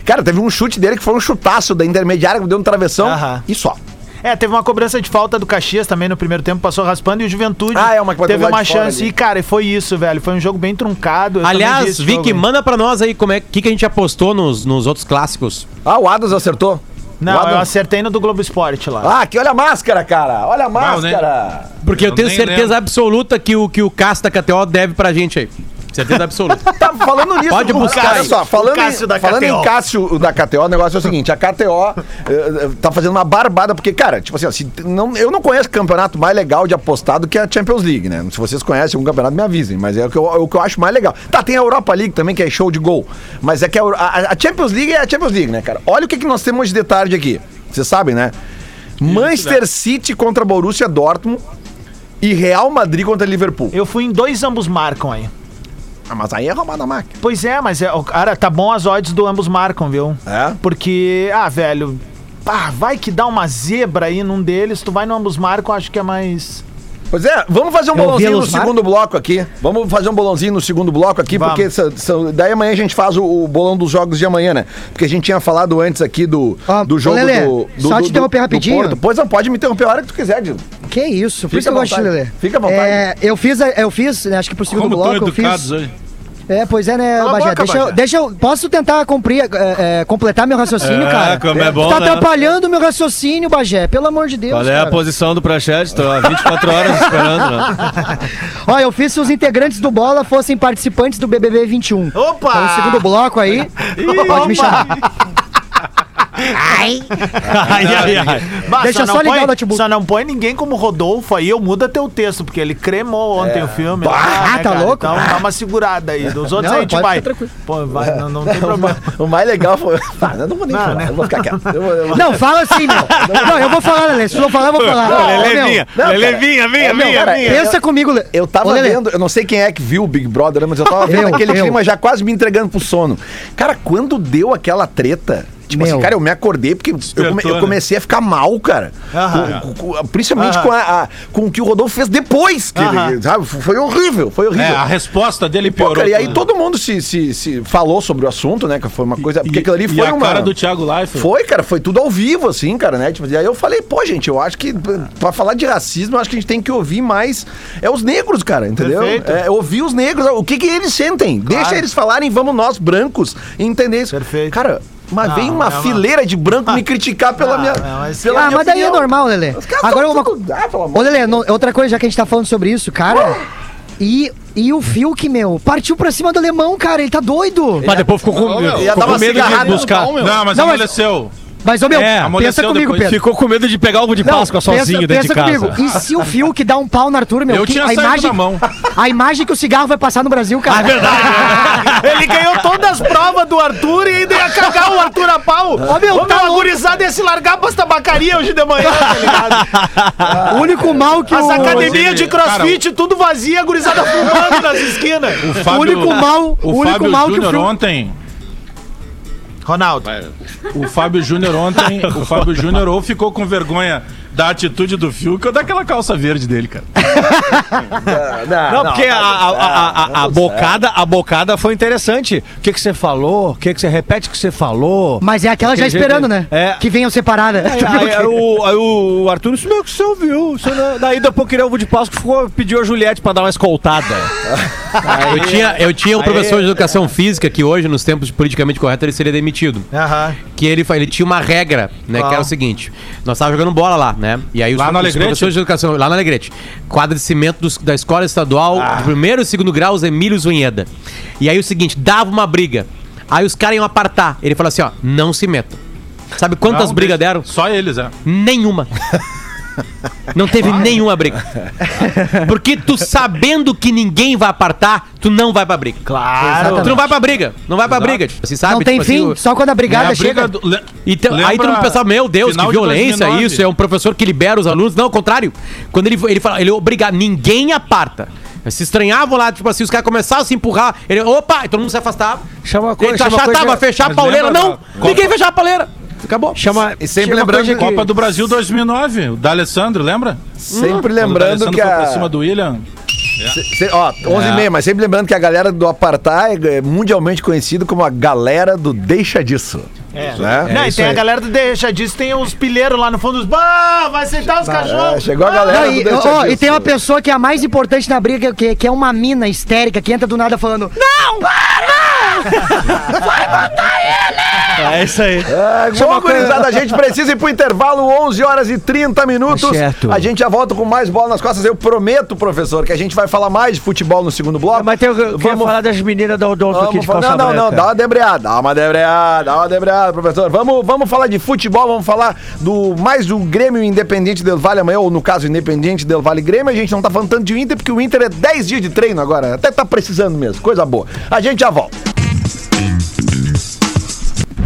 Cara, teve um chute dele que foi um chutaço da intermediária que deu no travessão Aham. e só. É, teve uma cobrança de falta do Caxias também no primeiro tempo, passou raspando e o Juventude Ah, é uma que teve uma chance. E, cara, foi isso, velho. Foi um jogo bem truncado. eu Aliás, jogo aí. manda pra nós aí como é que, que a gente apostou nos, nos outros clássicos. Ah, o Adams acertou. Não, eu acertei no do Globo Esporte lá. Ah, aqui, olha a máscara, cara. Olha a Não, nem- máscara. Porque eu, Eu tenho certeza lembro. absoluta que o, que o da KTO deve pra gente aí. Certeza absoluta. Tá falando nisso. Pode buscar Olha aí. só, falando, Cássio em, falando em Cássio da KTO, o negócio é o seguinte: a KTO eh, eh, tá fazendo uma barbada, porque, cara, tipo assim, ó, se não, eu não conheço campeonato mais legal de apostado do que a Champions League, né? Se vocês conhecem algum campeonato, me avisem, mas é o que eu, é o que eu acho mais legal. Tá, tem a Europa League também, que é show de gol. Mas é que a, a- a Champions League é a Champions League, né, cara? Olha o que, que nós temos de tarde aqui. Vocês sabem, né? Manchester City contra Borussia Dortmund e Real Madrid contra Liverpool. Eu fui em dois ambos marcam aí. Ah, mas aí é roubar da máquina. Pois é, mas é, o cara, tá bom as odds do ambos marcam, viu? É? Porque, ah, velho, pá, vai que dá uma zebra aí num deles, tu vai no ambos marcam, acho que é mais. Pois é, vamos fazer um Eu bolãozinho no segundo bloco aqui. Vamos fazer um bolãozinho no segundo bloco aqui, Vamos. porque são- são- daí amanhã a gente faz o, o bolão dos jogos de amanhã, né? Porque a gente tinha falado antes aqui do, Ó, do jogo Lelê, do, do. só do- te interromper rapidinho. Pois não, pode me interromper a hora que tu quiser, Dilo. Que isso, por Fica isso que eu à gosto de. Fica à vontade. É, eu fiz, a- eu fiz, né, acho que pro segundo Como bloco eu educados fiz. hoje? É, pois é, né, Cala Bagé. boca, deixa, eu, deixa eu. Posso tentar cumprir, é, é, completar meu raciocínio, É, cara? como é bom, tá né? atrapalhando meu raciocínio, Bagé. Pelo amor de Deus. Qual é a posição do Prachete? Tô há 24 horas esperando, né? Ó, eu fiz se os integrantes do Bola fossem participantes do BBB 21. Opa! Então, no segundo bloco aí, pode me chamar. ai, ai, ai. Bah, Deixa não só ligar põe- o notebook. Só não põe ninguém como Rodolfo aí, eu muda teu texto, porque ele cremou ontem o filme. Ah, tá louco? Então dá uma segurada aí. Dos outros Não, a gente vai. ficar tranquilo. Pô, vai, não, não tem problema. O mais legal foi. Ah, eu não vou nem Não, falar, né? eu vou ficar quieto. Eu vou- eu vou- Não, fala assim, meu. Não, eu vou falar, Lelê. Se não falar, eu vou falar. Lelê, meu, vinha, não, Lelê, cara. vinha, vinha, É, vinha, cara, vinha. Pensa comigo, Lelê. Eu tava vendo, eu não sei quem é que viu o Big Brother, mas eu tava vendo Eu, aquele eu. clima já quase me entregando pro sono. Cara, quando deu aquela treta. Tipo Meu. assim, cara, eu me acordei porque eu, come- eu né? comecei a ficar mal, cara. Com- com- com- principalmente com, a- a- com o que o Rodolfo fez depois. Que ele, sabe? Foi horrível, foi horrível. É, a resposta dele Pô, piorou. cara, e aí todo mundo se, se, se falou sobre o assunto, né? Que foi uma coisa. Porque E- aquilo ali e foi a uma. cara do Thiago Leifert. Foi, cara, foi tudo ao vivo, assim, cara, né? Tipo, e aí eu falei, pô, gente, eu acho que pra falar de racismo, eu acho que a gente tem que ouvir mais é os negros, cara, entendeu? Perfeito. É, ouvir os negros, o que que eles sentem. Deixa eles falarem, vamos nós, brancos, entender isso. Perfeito. Cara, mas Não, vem uma é uma- fileira de branco me criticar pela Não, minha. não, mas- pela Ah, minha mas daí é normal, Lelê. Agora uma tudo- co- Ah, pelo amor Ô, Lelê, no- outra coisa, já que a gente tá falando sobre isso, cara. E, e o Fiuk, meu, partiu pra cima do alemão, cara. Ele tá doido. Mas depois ficou com, meu, ficou com medo de buscar. Não, mas Não, mas- amoleceu. Mas, ô, meu, É, pensa comigo, depois. Pedro. Ficou com medo de pegar ovo de Não, Páscoa sozinho dentro de casa. comigo. E se o Fiuk dá um pau no Arthur, meu? Eu que tinha a saído imagem, da mão. A imagem que o cigarro vai passar no Brasil, cara. Ah, verdade. Ele ganhou todas as provas do Arthur e ainda ia cagar o Arthur a pau. Ô, meu, Ô, tá meu, a louco. gurizada ia se largar pras tabacaria hoje de manhã, tá ligado? O único mal que As o... academias de Cara, crossfit, tudo vazia, a gurizada fumando nas esquinas. O, Fábio, único mal- o o único Fábio mal que o Júnior ontem, Ronaldo. Vai. o Fábio Júnior ontem, o Fábio Júnior ou ficou com vergonha da atitude do Fiuk ou daquela calça verde dele, cara. Não, porque a, a, a, a, a bocada, a bocada foi interessante. O que que você falou? O que que você repete o que você falou? Mas é aquela já esperando, jeito- né? É. Que venham separada. Aí, aí, aí o, aí o Arthur disse, meu, que você ouviu? Você não... Daí depois queria ovo de Páscoa, ficou, pediu a Juliette pra dar uma escoltada. Eu tinha, eu tinha um Aí- professor de educação física que hoje, nos tempos politicamente correto, ele seria demitido. Aham. Que ele, ele tinha uma regra, né? Qual? Que era o seguinte: nós estávamos jogando bola lá, né? E aí os, Lá no os professores de educação, lá no Alegrete, quadra de cimento dos- da escola estadual, Ah. de primeiro e segundo grau, os Emílio Zunheda. E aí o seguinte, dava uma briga. Aí os caras iam apartar. Ele falou assim: ó, não se metam. Sabe quantas Não, brigas deram? Só eles, é. Nenhuma. Não teve nenhuma briga. Porque tu sabendo que ninguém vai apartar, tu não vai pra briga. Claro. Tu não vai pra briga. Não vai pra briga. Tipo, assim, sabe? Não tem Tipo assim, fim, o- só quando a brigada É a chega. do- le- então, aí tu não pensava, meu Deus, que violência 2009? isso, é um professor que libera os alunos. Não, ao contrário. Quando ele, ele fala, ele obriga, ninguém aparta. Se estranhavam lá, tipo assim, os caras começavam a se empurrar. Ele, opa, e todo mundo se afastava. Chama Ele coisa, chama achava, coisa- tá, vai fechar a pauleira. Não, da ninguém fechava a pauleira. Acabou. Chama, E sempre chama lembrando que- Copa do Brasil 2009, o D'Alessandro, lembra? Sempre o lembrando que foi a. pra cima do William. Se- ó, 11 e meia, mas sempre lembrando que a galera do Apartheid é mundialmente conhecido como a galera do Deixa Disso. É. Né? Não, e tem a aí. galera do Deixa disso, tem os pilheiros lá no fundo dos. Bah, vai aceitar os É, cachorros. chegou a galera Não, do e, ó, e tem uma pessoa que é a mais importante na briga, que, que é uma mina histérica que entra do nada falando: Não! É isso aí. É, bom, gurizada, a gente precisa ir pro intervalo, 11 horas e 30 minutos. Tá certo. A gente já volta com mais bola nas costas. Eu prometo, professor, que a gente vai falar mais de futebol no segundo bloco. Mas tem, eu queria Vamos- falar das meninas da Odonto aqui Vamos de falar, calça não, não, não, dá uma debreada, dá uma debreada, dá uma debreada, professor. Vamos, vamos falar de futebol, vamos falar do mais do Grêmio Independente Del Vale amanhã, ou no caso Independente Del Vale Grêmio. A gente não tá falando tanto de Inter, porque o Inter é 10 dias de treino agora, até tá precisando mesmo, coisa boa. A gente já volta.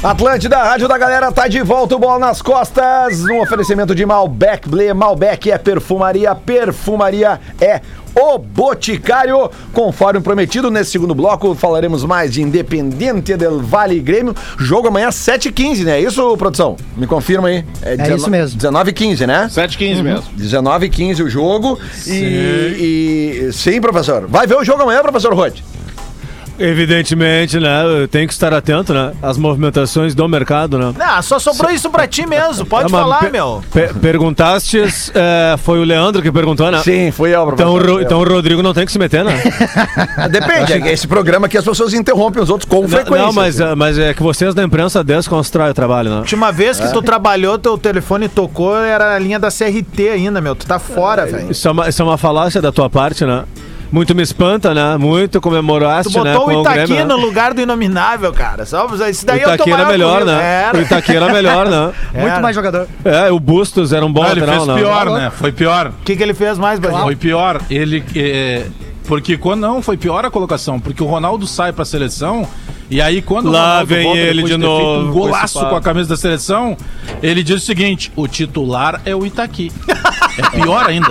Atlântida, Rádio da Galera, tá de volta, o bola nas costas. Um oferecimento de Malbec Ble. Malbec é perfumaria, perfumaria é o Boticário. Conforme prometido, nesse segundo bloco falaremos mais de Independente del Vale e Grêmio. Jogo amanhã 7h15, né? É isso, produção? Me confirma aí. É isso mesmo. 19h15, né? 7h15 mesmo. 19 e 15 o jogo. E, e. Sim, professor. Vai ver o jogo amanhã, professor Rod? Evidentemente, né? Tem que estar atento, né? Às movimentações do mercado, né? Ah, só sobrou isso pra ti mesmo. Pode É, falar, pe- meu. pe- perguntastes, é, foi o Leandro que perguntou, né? Sim, fui eu, Então. Ro- então o Rodrigo não tem que se meter, né? Depende, é que esse programa aqui as pessoas interrompem os outros com não, frequência. não, mas, assim. é- mas é que vocês da imprensa desconstroem o trabalho, né? Última vez que tu trabalhou, teu telefone tocou, era a linha da CRT ainda, meu. Tu tá fora, velho. Isso é, uma, isso é uma falácia da tua parte, né? Muito me espanta, né? Muito comemoraste, Tu né? botou o Itaqui Grêmio, né? no lugar do Inominável, cara. Só, isso O daí é o teu Itaqui era melhor, né? Era. O Itaqui era melhor, né? Muito mais jogador. É, o Bustos era um bom Ah, ele fez né? pior, né? Foi pior. O que, que ele fez mais, Brasil? Foi pior. Ele. é, porque quando não, foi pior a colocação. Porque o Ronaldo sai pra seleção. E aí, quando Lá o Ronaldo vem ele depois de feito novo um golaço com a camisa da seleção, ele diz o seguinte: o titular é o Itaqui. É pior ainda.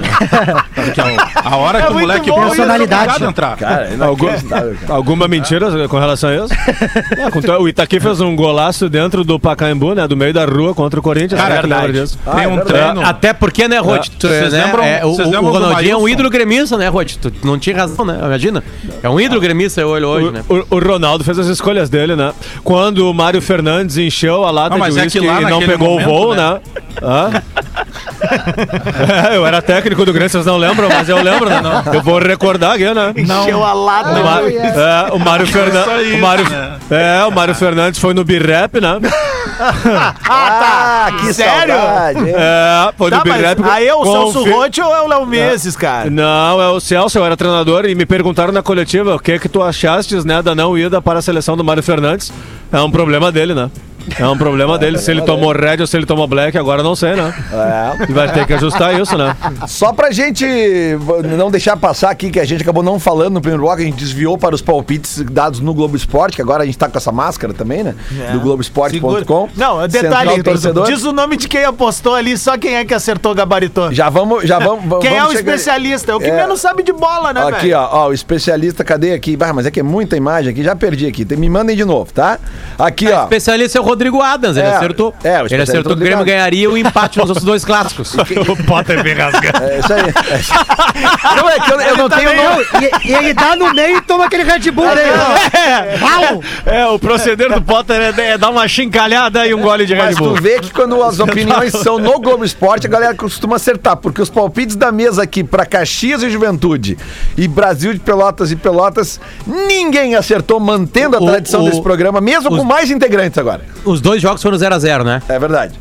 Porque a, a hora É que o moleque bom, personalidade. é entrar. Cara, Algum- inacreditável, cara. Alguma mentira com relação a isso? É, com- o Itaqui fez um golaço dentro do Pacaembu, né? Do meio da rua contra o Corinthians. Cara, disso? Ah, Tem é um treino. Até porque, né, Rod? tu, Vocês né, lembram- é, o, vocês o lembram do Ronaldinho é um ídolo gremista, né, Rod? Tu não tinha razão, né? Imagina. É um ídolo gremista ele hoje, né? O, o- o Ronaldo fez as escolhas dele, né? Quando o Mário Fernandes encheu a lata Não, mas de é uísque que lá e não pegou momento, o voo, né? né? Hã? É, eu era técnico do Grêmio, vocês não lembram, mas eu lembro, né? Eu vou recordar aqui, né? Encheu a lata. O, Ma- é, o Mário Fernandes. O Mário, né? é, o Mário Fernandes foi no Birrep, né? Ah, que Sério? saudade? É, foi Tá, no Birrep. aí é o Celso Rotti ou é o Léo Meses, cara? Não, é o Celso, eu era treinador e me perguntaram na coletiva o que que tu achastes, né, da não ida para a seleção do Mário Fernandes. É um problema dele, né? É um problema dele. Se ele tomou red ou se ele tomou black, agora não sei, né? É. Vai ter que ajustar isso, né? Só pra gente não deixar passar aqui, que a gente acabou não falando no primeiro bloco, a gente desviou para os palpites dados no Globo Esporte, que agora a gente tá com essa máscara também, né? Do Globoesporte.com. Não, Central detalhe, torcedor. diz o nome de quem apostou ali, só quem é que acertou gabaritou. Já vamos, já vamos. vamos Quem é o especialista? É o que É. menos sabe de bola, né, Aqui, ó, ó, o especialista, cadê aqui? Bah, mas é que é muita imagem aqui, já perdi aqui. Me mandem de novo, tá? Aqui, ó. especialista é o Rodrigo Adams, ele É, acertou. é, o ele acertou que o Grêmio Rodrigo ganharia o empate nos outros dois clássicos. o Potter vem rasgando. É isso aí. É não, é que eu, eu não tenho nome. E, e ele dá no meio e toma aquele Red Bull aí, ó. É, o proceder do Potter é, é dar uma chincalhada e um gole de Red Mas tu Bull. vê que quando as opiniões são no Globo Esporte, a galera costuma acertar, porque os palpites da mesa aqui pra Caxias e Juventude e Brasil de Pelotas e Pelotas, ninguém acertou, mantendo a O- tradição o- desse programa, mesmo os- com mais integrantes agora. Os dois jogos foram 0x0, né? É verdade.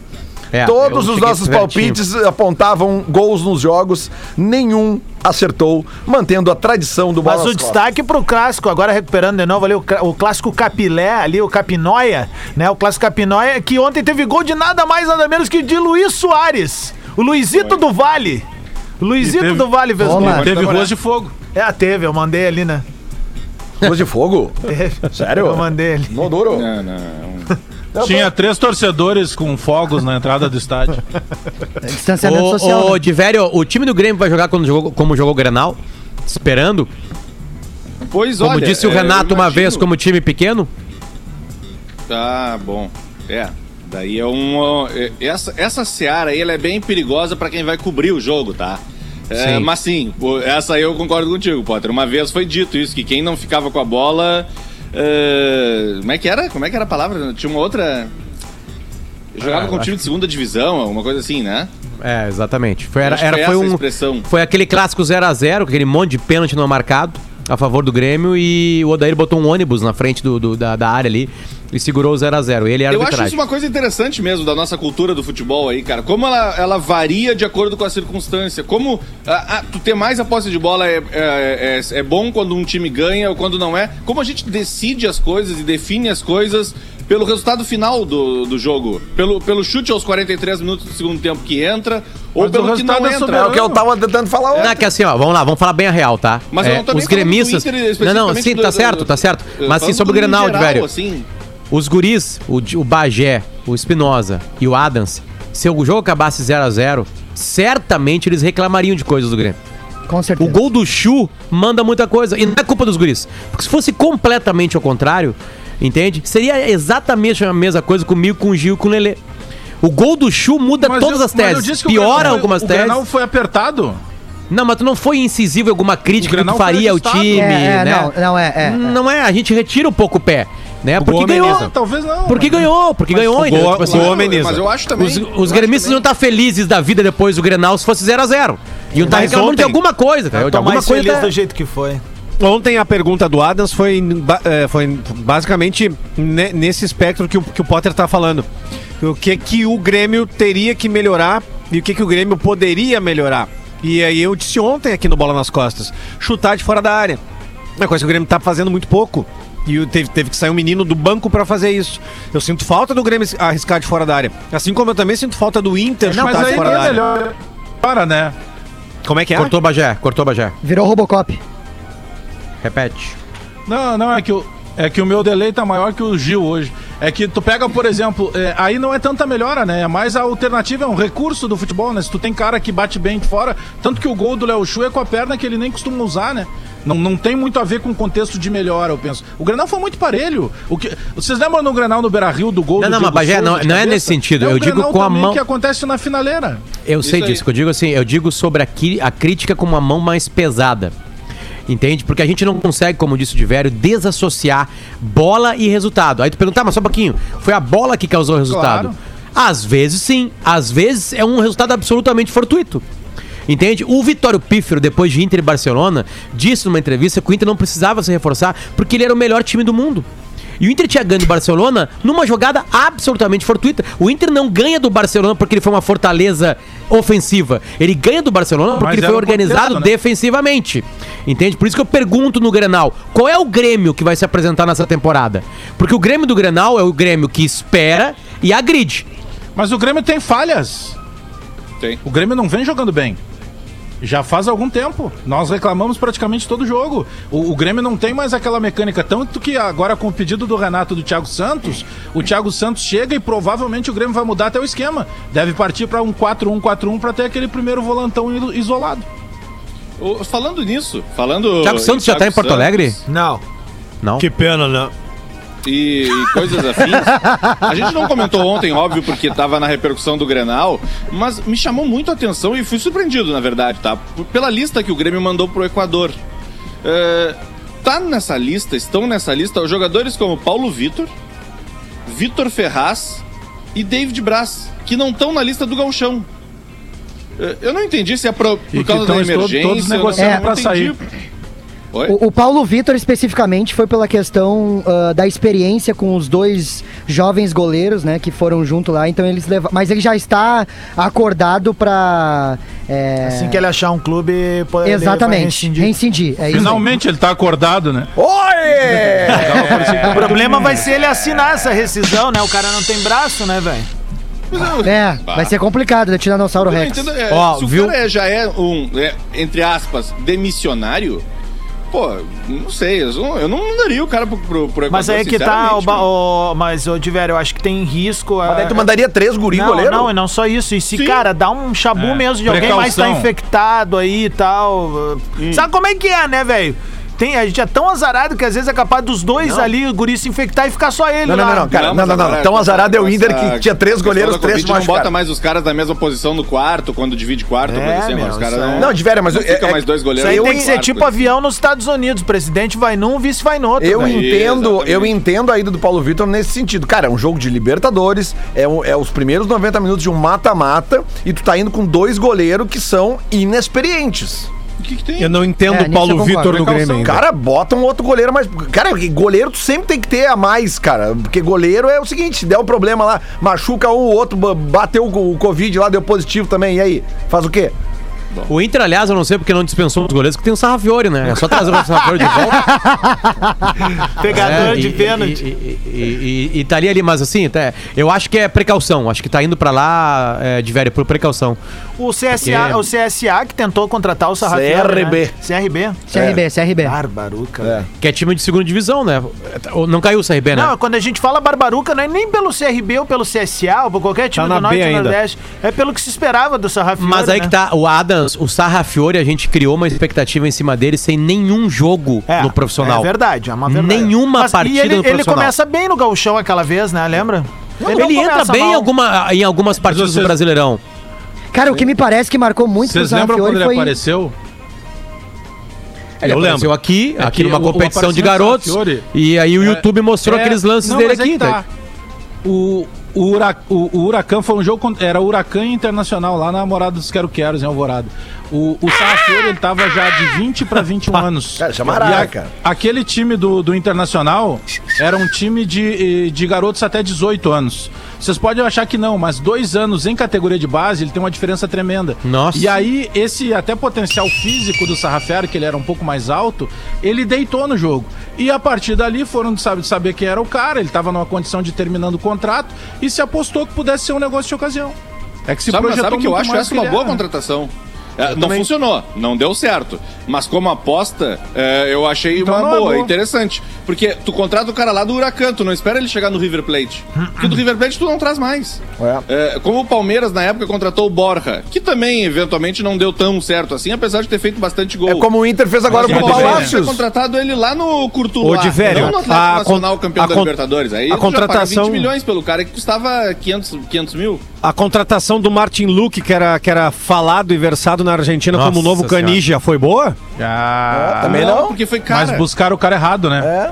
É, Todos eu os nossos palpites apontavam gols nos jogos, nenhum acertou, mantendo a tradição do Mas o Costas. destaque pro clássico, agora recuperando de novo ali o, o clássico Capilé, ali o Capinóia, né? O clássico Capinóia, que ontem teve gol de nada mais, nada menos que de Luiz Soares. O Luizito do Vale. O Luizito teve- do Vale fez gol. Teve ruas de fogo. É, teve, eu mandei ali, né? Luz de fogo? Teve. Sério? Eu mandei ali. No duro? Não, não. Tinha três torcedores com fogos na entrada do estádio. Distanciamento social. Ô, né? Divério, o time do Grêmio vai jogar quando jogou, como jogou o Grenal? Esperando? Pois Como olha, disse o é, Renato uma vez, como time pequeno? Ah, bom. É. Daí é um. é, Essa, essa seara aí ela é bem perigosa pra quem vai cobrir o jogo, tá? É, Sim. mas sim, essa aí eu concordo contigo, Potter. Uma vez foi dito isso, que quem não ficava com a bola. É, Como é que era? Como é que era a palavra? Tinha uma outra. Jogava Ah, com um time de segunda divisão, alguma coisa assim, né? É, exatamente. Foi, era, era, foi foi um, expressão. foi aquele clássico 0x0, com aquele monte de pênalti não marcado a favor do Grêmio e o Odair botou um ônibus na frente do, do- da, da área ali e segurou o 0x0. Ele era Eu acho isso uma coisa interessante mesmo da nossa cultura do futebol aí, cara. Como ela, ela varia de acordo com a circunstância. Como ah, ah, tu ter mais a posse de bola é, é, é- é bom quando um time ganha ou quando não é. Como a gente decide as coisas e define as coisas pelo resultado final do, do jogo. Pelo, pelo chute aos 43 minutos do segundo tempo que entra ou Mas pelo que não é entra. É o que eu tava tentando falar Não, hoje. é que assim, ó, vamos lá, vamos falar bem a real, tá? Mas eu É, não tô nem os gremistas. Não, não, sim, do- tá do- certo, tá certo. eu Mas sim, sobre o do Grenal, geral, velho. assim. Os guris, o, o Bagé, o Espinosa e o Adams, se o jogo acabasse 0 a 0 certamente eles reclamariam de coisas do Grêmio. Com O certeza. gol do Chu manda muita coisa. E não é culpa dos guris. Porque se fosse completamente ao contrário, entende? Seria exatamente a mesma coisa comigo, com o Gil e com o Lelê. O gol do Chu muda Mas todas eu- as mas eu teses. disse que o Piora Grenal- algumas o teses. Grenal foi apertado. Não, mas tu não foi incisivo em alguma crítica O que tu faria ao time, É, é, né? não, não, é, é, é. Não é, a gente retira um pouco o pé, né? Porque ganhou. ameniza. Talvez não. Porque ganhou, porque ganhou, o entendeu? gol- Tipo assim, o. Mas eu acho também. os, os gremistas também. não tá felizes da vida depois do Grenal se fosse 0x0. Iam estar Mas reclamando de ontem- alguma coisa, tá? Eu De tô alguma mais coisa. feliz tá- do jeito que foi. Ontem a pergunta do Adams foi, eh, foi basicamente ne- nesse espectro que o, que o Potter tá falando. O que que o Grêmio teria que melhorar e o que que o Grêmio poderia melhorar. E aí eu disse ontem aqui no Bola nas Costas, chutar de fora da área. Uma coisa que o Grêmio tá fazendo muito pouco. E teve, teve que sair um menino do banco pra fazer isso. Eu sinto falta do Grêmio arriscar de fora da área. Assim como eu também sinto falta do Inter Não, chutar mas de aí fora da é área. melhor. Para, né? Como é que é? Cortou o Bagé, cortou o Bagé. Virou Robocop. Repete. Não, não, é que, o, é que o meu delay tá maior que o Gil hoje. É que tu pega, por exemplo, é, aí não é tanta melhora, né? É mais a alternativa, é um recurso do futebol, né? Se tu tem cara que bate bem de fora, tanto que o gol do Léo Chu é com a perna que ele nem costuma usar, né? Não, não tem muito a ver com o contexto de melhora, eu penso. O Grenal foi muito parelho. O que, vocês lembram no Grenal no Beira-Rio do gol Não, do não, Diego mas, Souza não- não é nesse sentido. É Eu digo Grenal com a mão- que acontece na finaleira. Eu sei aí. disso que eu digo assim, eu digo sobre a, a crítica com uma mão mais pesada. Entende? Porque a gente não consegue, como disse o Divério, desassociar bola e resultado. Aí tu perguntar, mas só um pouquinho, foi a bola que causou o resultado? Claro. Às vezes sim, às vezes é um resultado absolutamente fortuito. Entende? O Vitório Pífero, depois de Inter e Barcelona, disse numa entrevista que o Inter não precisava se reforçar porque ele era o melhor time do mundo. E o Inter tinha ganho do Barcelona numa jogada absolutamente fortuita. O Inter não ganha do Barcelona porque ele foi uma fortaleza ofensiva. Ele ganha do Barcelona porque Mas ele foi organizado né? defensivamente. Entende? Por isso que eu pergunto no Grenal, qual é o Grêmio que vai se apresentar nessa temporada? Porque o Grêmio do Grenal é o Grêmio que espera e agride. Mas o Grêmio tem falhas. Tem. O Grêmio não vem jogando bem. Já faz algum tempo. Nós reclamamos praticamente todo jogo. O, o Grêmio não tem mais aquela mecânica. Tanto que agora, com o pedido do Renato e do Thiago Santos, o Thiago Santos chega e provavelmente o Grêmio vai mudar até o esquema. Deve partir para um 4-1-4-1 para ter aquele primeiro volantão isolado. O- falando nisso, falando. Thiago Santos já tá em Porto Santos Alegre? Não. Não. Que pena, né? E, e coisas afins. A gente não comentou ontem, óbvio, porque tava na repercussão do Grenal, mas me chamou muito a atenção e fui surpreendido, na verdade, tá? Pela lista que o Grêmio mandou pro Equador. É, tá nessa lista, estão nessa lista jogadores como Paulo Vitor, Vitor Ferraz e David Braz, que não estão na lista do Galchão. É, Eu não entendi se é por que causa da emergência. todos negociando pra entendi. sair. Oi? O, o Paulo Vitor, especificamente, foi pela questão ah, da experiência com os dois jovens goleiros, né, que foram junto lá. Então eles levam. Mas ele já está acordado para. Assim que ele achar um clube, vai Exatamente. rescindir. Reincidir. É isso. aí. Finalmente ele tá acordado, né? Oi! O problema vai ser ele assinar essa rescisão, né? O cara não tem braço, né, velho? É, vai ser complicado, né? Tiranossauro Rex. entendo, é, Ó, se o viu? cara é- já é um, é, entre aspas, demissionário, pô, não sei, eu não, eu não mandaria o cara pro, pro, pro Mas aí que tá, o, ba- o- mas, ô, Divério, eu acho que tem risco. Mas é- daí tu mandaria três guri não, goleiro? não, e não só isso. E se, Sim. cara, dá um chabu É, mesmo de alguém mais tá precaução. infectado aí e tal. Sabe como é que é, né, velho? Tem, a gente é tão azarado que às vezes é capaz dos dois ali, o guri se infectar e ficar só ele Não, não, lá. não, não, cara, não, não, não. agora, Tão azarado é o Inter que tinha três goleiros, três Covid, não bota machucados. mais os caras na mesma posição no quarto, quando divide quarto, É, assim, meu, os caras isso não... Não, de velho, mas não eu- fica é- mais dois Isso goleiros aí no tem que ser tipo avião nos Estados Unidos. O presidente vai num, o vice vai no outro. Eu velho. entendo, Exatamente. eu entendo a ida do Paulo Vitor nesse sentido. Cara, é um jogo de Libertadores, é, um- é os primeiros 90 minutos de um mata-mata e tu tá indo com dois goleiros que são inexperientes. O que, que tem? Eu não entendo É, o Paulo. Vitor no. Grêmio ainda. Cara, bota um outro goleiro mais. Cara, goleiro tu sempre tem que ter a mais, cara. Porque goleiro é o seguinte: se der um problema lá, machuca um, o outro ba- bateu o Covid lá, deu positivo também. E aí? Faz o quê? O Inter, aliás, eu não sei porque não dispensou os goleiros, que tem o Sarrafiore, né? É só trazer o Sarrafiore de volta. Pegador É, de pênalti. E, e, e, e tá ali, ali, mas assim, tá- eu acho que é precaução. Acho que tá indo pra lá é, de velho, por precaução. O CSA, o CSA que tentou contratar o Sarrafiore, CRB. Né? CRB. CRB, CRB. Barbaruca. É. Que é time de segunda divisão, né? Não caiu o CRB, né? Não, quando a gente fala Barbaruca, não é nem pelo CRB ou pelo CSA ou por qualquer time Tá na do Norte ainda. Nordeste. É pelo que se esperava do Sarrafiore, Mas aí né? que tá, o Adams, o Sarrafiore, a gente criou uma expectativa em cima dele sem nenhum jogo É, no profissional. É verdade, é uma verdade. Nenhuma Mas- partida e ele, no ele profissional. começa bem no gauchão aquela vez, né? Lembra? Ele, não entra bem em, alguma, em algumas partidas vocês- do Brasileirão. Cara, o que me parece que marcou muito Vocês lembram quando ele foi... apareceu? Ele Eu apareceu lembro. aqui, É aqui que numa o- o competição de aparecimento do garotos. E aí o YouTube mostrou É, aqueles lances não, dele é aqui. que tá. O, o, o, o Huracan foi um jogo. Era o Huracan Internacional, lá na Morada dos Quero Queros, em Alvorada. O, o ele tava já de 20 para 21 anos. Cara, chama E Araca. Aquele time do, do Internacional era um time de, de garotos até 18 anos. Vocês podem achar que não, mas dois anos em categoria de base, ele tem uma diferença tremenda. Nossa. E aí, esse até potencial físico do Sarrafiore, que ele era um pouco mais alto, ele deitou no jogo. E a partir dali foram sabe, saber quem era o cara, ele estava numa condição de terminando o contrato e se apostou que pudesse ser um negócio de ocasião. É que se Sabe, projetou sabe que eu acho essa uma boa contratação. É, não funcionou, não deu certo. Mas como aposta, é, eu achei Então uma é boa, boa. interessante. Porque tu contrata o cara lá do Huracan, tu não espera ele chegar no River Plate. Porque do River Plate tu não traz mais. É, como o Palmeiras na época contratou o Borja, que também eventualmente não deu tão certo assim, apesar de ter feito bastante gol. É como o Inter fez agora Mas com o Palácios. contratado ele lá no Curtulá, de velho, não no Atlético a Nacional con- campeão a da con- Libertadores. Aí a tu já paga contratação- 20 milhões pelo cara que custava 500, 500 mil. A contratação do Martin Luque, que era, que era falado e versado na Argentina como o Nossa novo Canija, foi boa? Ah, também não. Porque foi cara. Mas buscaram o cara errado, né? É.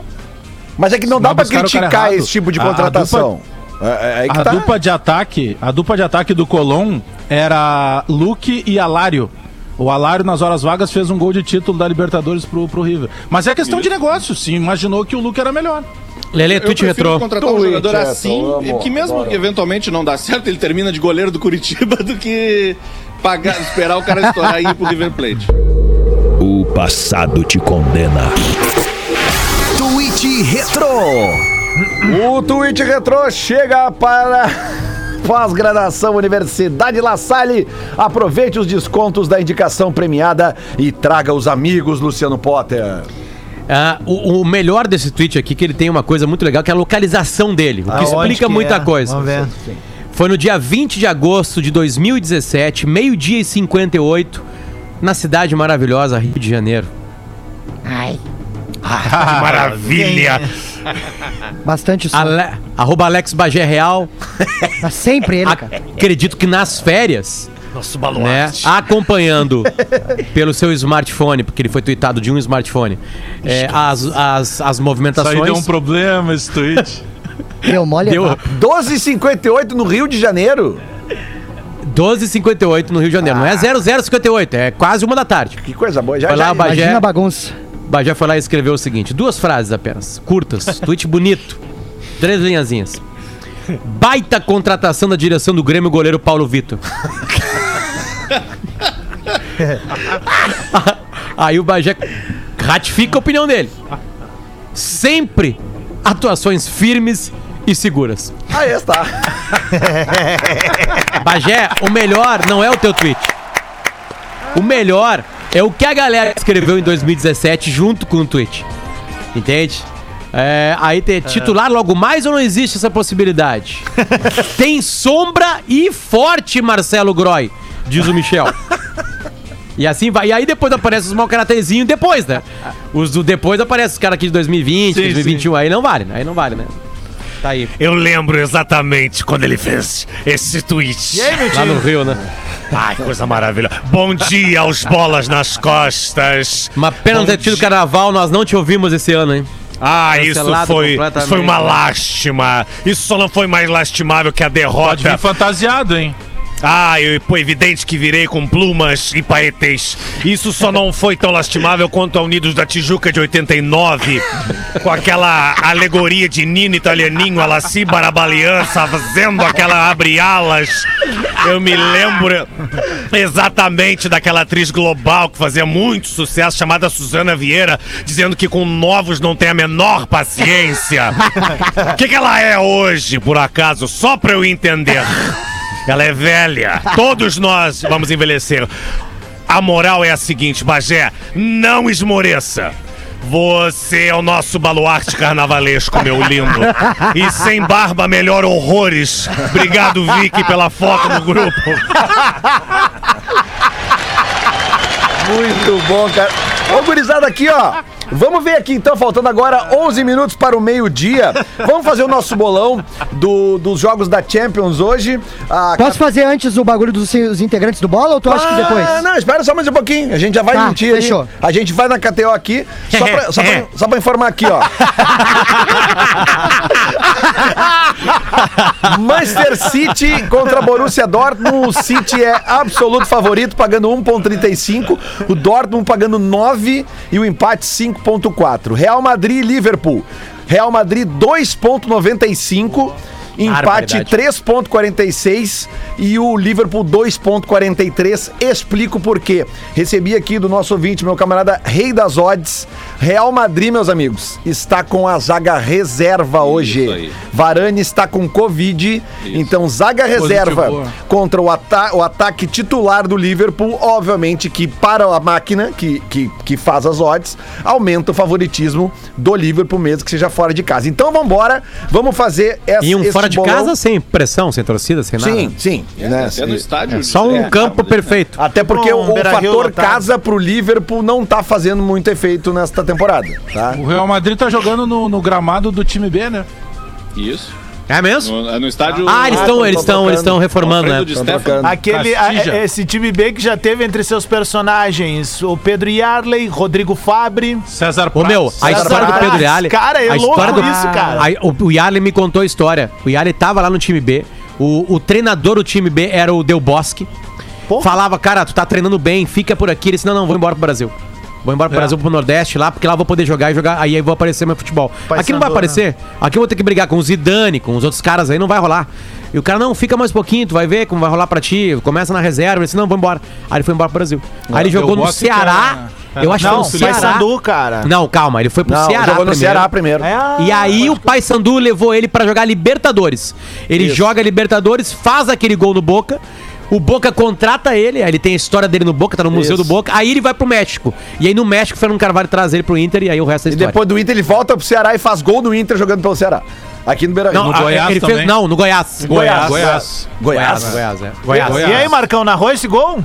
Mas é que não dá cara criticar esse tipo de A- a contratação. É, é que A tá. dupla de ataque, a dupla de ataque do Colom era Luke e Alário. O Alário, nas horas vagas, fez um gol de título da Libertadores pro, pro River. Mas é questão de negócio, sim. Imaginou que o Luke era melhor. Lele, tweet prefiro retrô. contratar um Tweet jogador assim, amo, que mesmo adoro. que eventualmente não dá certo, ele termina de goleiro do Curitiba do que pagar, esperar o cara estourar e ir pro River Plate. O passado te condena. Tweet Retro. O Twitch Retro chega para pós-graduação Universidade La Salle. Aproveite os descontos da indicação premiada e traga os amigos, Luciano Potter. Ah, o, o melhor desse tweet aqui, que ele tem uma coisa muito legal, que é a localização dele, o que explica que muita é? coisa. Vamos ver. Foi no dia 20 de agosto de 2017, meio-dia e 58, na cidade maravilhosa, Rio de Janeiro. Ai, Que maravilha! bastante som. Ale... Arroba Alex Bagé Real. Mas sempre ele, cara. Acredito que nas férias, Nosso né, acompanhando pelo seu smartphone, porque ele foi tweetado de um smartphone, é, as, as, as movimentações. problema esse tweet. Deu mole. Deu Deu... 12h58 no Rio de Janeiro. 12h58 no Rio de Janeiro. Não é 0058, é quase uma da tarde. Que coisa boa. Já, Vai já, lá, Bagé. Imagina a bagunça. Bagé foi lá e escreveu o seguinte: duas frases apenas, curtas, tweet bonito, três linhazinhas. Baita contratação da direção do Grêmio goleiro Paulo Vitor. Aí o Bagé ratifica a opinião dele. Sempre atuações firmes e seguras. Aí está. Bagé, o melhor não é o teu tweet. O melhor é o que a galera escreveu em 2017 junto com o tweet. Entende? É, aí tem titular logo mais ou não existe essa possibilidade? tem sombra e forte Marcelo Groy, diz o Michel. E assim vai. E aí depois aparece os mau caratezinhos depois, né? Os do depois aparecem os caras aqui de 2020, Sim, 2021. Aí não vale, né? Aí não vale, né? Tá aí. Eu lembro exatamente quando ele fez esse tweet. Lá no Rio, né? Ai, coisa maravilhosa. Bom dia aos bolas nas costas. Uma pena não ter tido carnaval, nós não te ouvimos esse ano, hein? Ah, isso foi, isso foi uma lástima. Isso só não foi mais lastimável que a Pode derrota. vir fantasiado, hein? Ah, eu, pô, evidente que virei com plumas e paetês. Isso só não foi tão lastimável quanto a Unidos da Tijuca de 89, com aquela alegoria de Nino italianinho, a Laci Barabaliança, fazendo aquela abre-alas. Eu me lembro exatamente daquela atriz global que fazia muito sucesso, chamada Suzana Vieira, dizendo que com novos não tem a menor paciência. O que, que ela é hoje, por acaso? Só pra eu entender. Ela é velha. Todos nós vamos envelhecer. A moral é a seguinte, Bagé, não esmoreça. Você é o nosso baluarte carnavalesco, meu lindo. E sem barba melhor horrores. Obrigado, Vicky, pela foto no grupo. Muito bom, cara. Ô, gurizada, aqui, ó. Vamos ver aqui, então, faltando agora 11 minutos para o meio-dia. Vamos fazer o nosso bolão do- dos jogos da Champions hoje. Ah, Posso fazer antes o bagulho dos os integrantes do bola ou tu acha que depois? Ah, não, espera só mais um pouquinho. A gente já vai Tá, mentir fechou. A gente vai na KTO aqui. Só pra, só pra- só pra informar aqui, ó. Manchester City contra Borussia Dortmund. O City é absoluto favorito, pagando 1,35. O Dortmund pagando 9 e o empate 5,4. Real Madrid e Liverpool. Real Madrid 2,95. Empate Barbaridade. 3,46 e o Liverpool 2,43. Explico por quê. Recebi aqui do nosso ouvinte, meu camarada Rei das Odds. Real Madrid, meus amigos, está com a zaga reserva hoje. aí. Varane está com Covid, então zaga reserva Positivou. contra o, ata o ataque titular do Liverpool. Obviamente que para a máquina que, que, que faz as odds, aumenta o favoritismo do Liverpool mesmo que seja fora de casa. Então vamos embora, vamos fazer essa, E um esse fora de bolão. casa sem pressão, sem torcida, sem nada. Sim, sim. né? Até no estádio. É só um É, campo né? perfeito. Até porque Um o, Beira-Rio fator lotado. casa pro Liverpool não tá fazendo muito efeito nesta temporada, tá? O Real Madrid tá jogando no, no gramado do time B, né? Isso. É mesmo? No, no estádio. Ah, eles Ah, estão tão eles estão eles estão reformando, né? Aquele, a- esse time B que já teve entre seus personagens o Pedro Yarley, Rodrigo Fabre. César Ô meu, a César história do Praz. Pedro Yali. Cara, é a louco do, isso, cara. Aí, o, o Yali me contou a história. O Yali tava lá no time B. O, o treinador do time B era o Del Bosque. Porra. Falava, cara, tu tá treinando bem, fica por aqui. Ele disse, não, não, vou embora pro Brasil. Vou embora pro É. Brasil, pro Nordeste lá, porque lá eu vou poder jogar e jogar. Aí eu vou aparecer meu futebol. Pai aqui não vai Sandu, aparecer. Aqui eu vou ter que brigar com o Zidane, com os outros caras aí, não vai rolar. E o cara, não, fica mais um pouquinho, tu vai ver como vai rolar pra ti. Começa na reserva. Ele disse, não, vou embora. Aí ele foi embora pro Brasil. Aí ele jogou no que Ceará. era- Eu acho que Não, foi no Pai Ceará. Sandu, cara. Não, calma, ele foi pro Não, Ceará jogou no primeiro. Ceará primeiro. É, ah, E aí o Paysandu levou ele pra jogar Libertadores. Ele joga Libertadores, faz aquele gol no Boca. O Boca contrata ele, aí ele tem a história dele no Boca, tá no Museu Isso. do Boca. Aí ele vai pro México. E aí no México, o Fernando Carvalho traz ele pro Inter e aí o resto é E história. depois do Inter ele volta pro Ceará e faz gol no Inter jogando pelo Ceará. Aqui no Beira-Rio. não, no Goiás ele também. fez, não, no Goiás. Goiás. Goiás. Goiás. Goiás, é. E Goiás. aí, Marcão, narrou esse gol?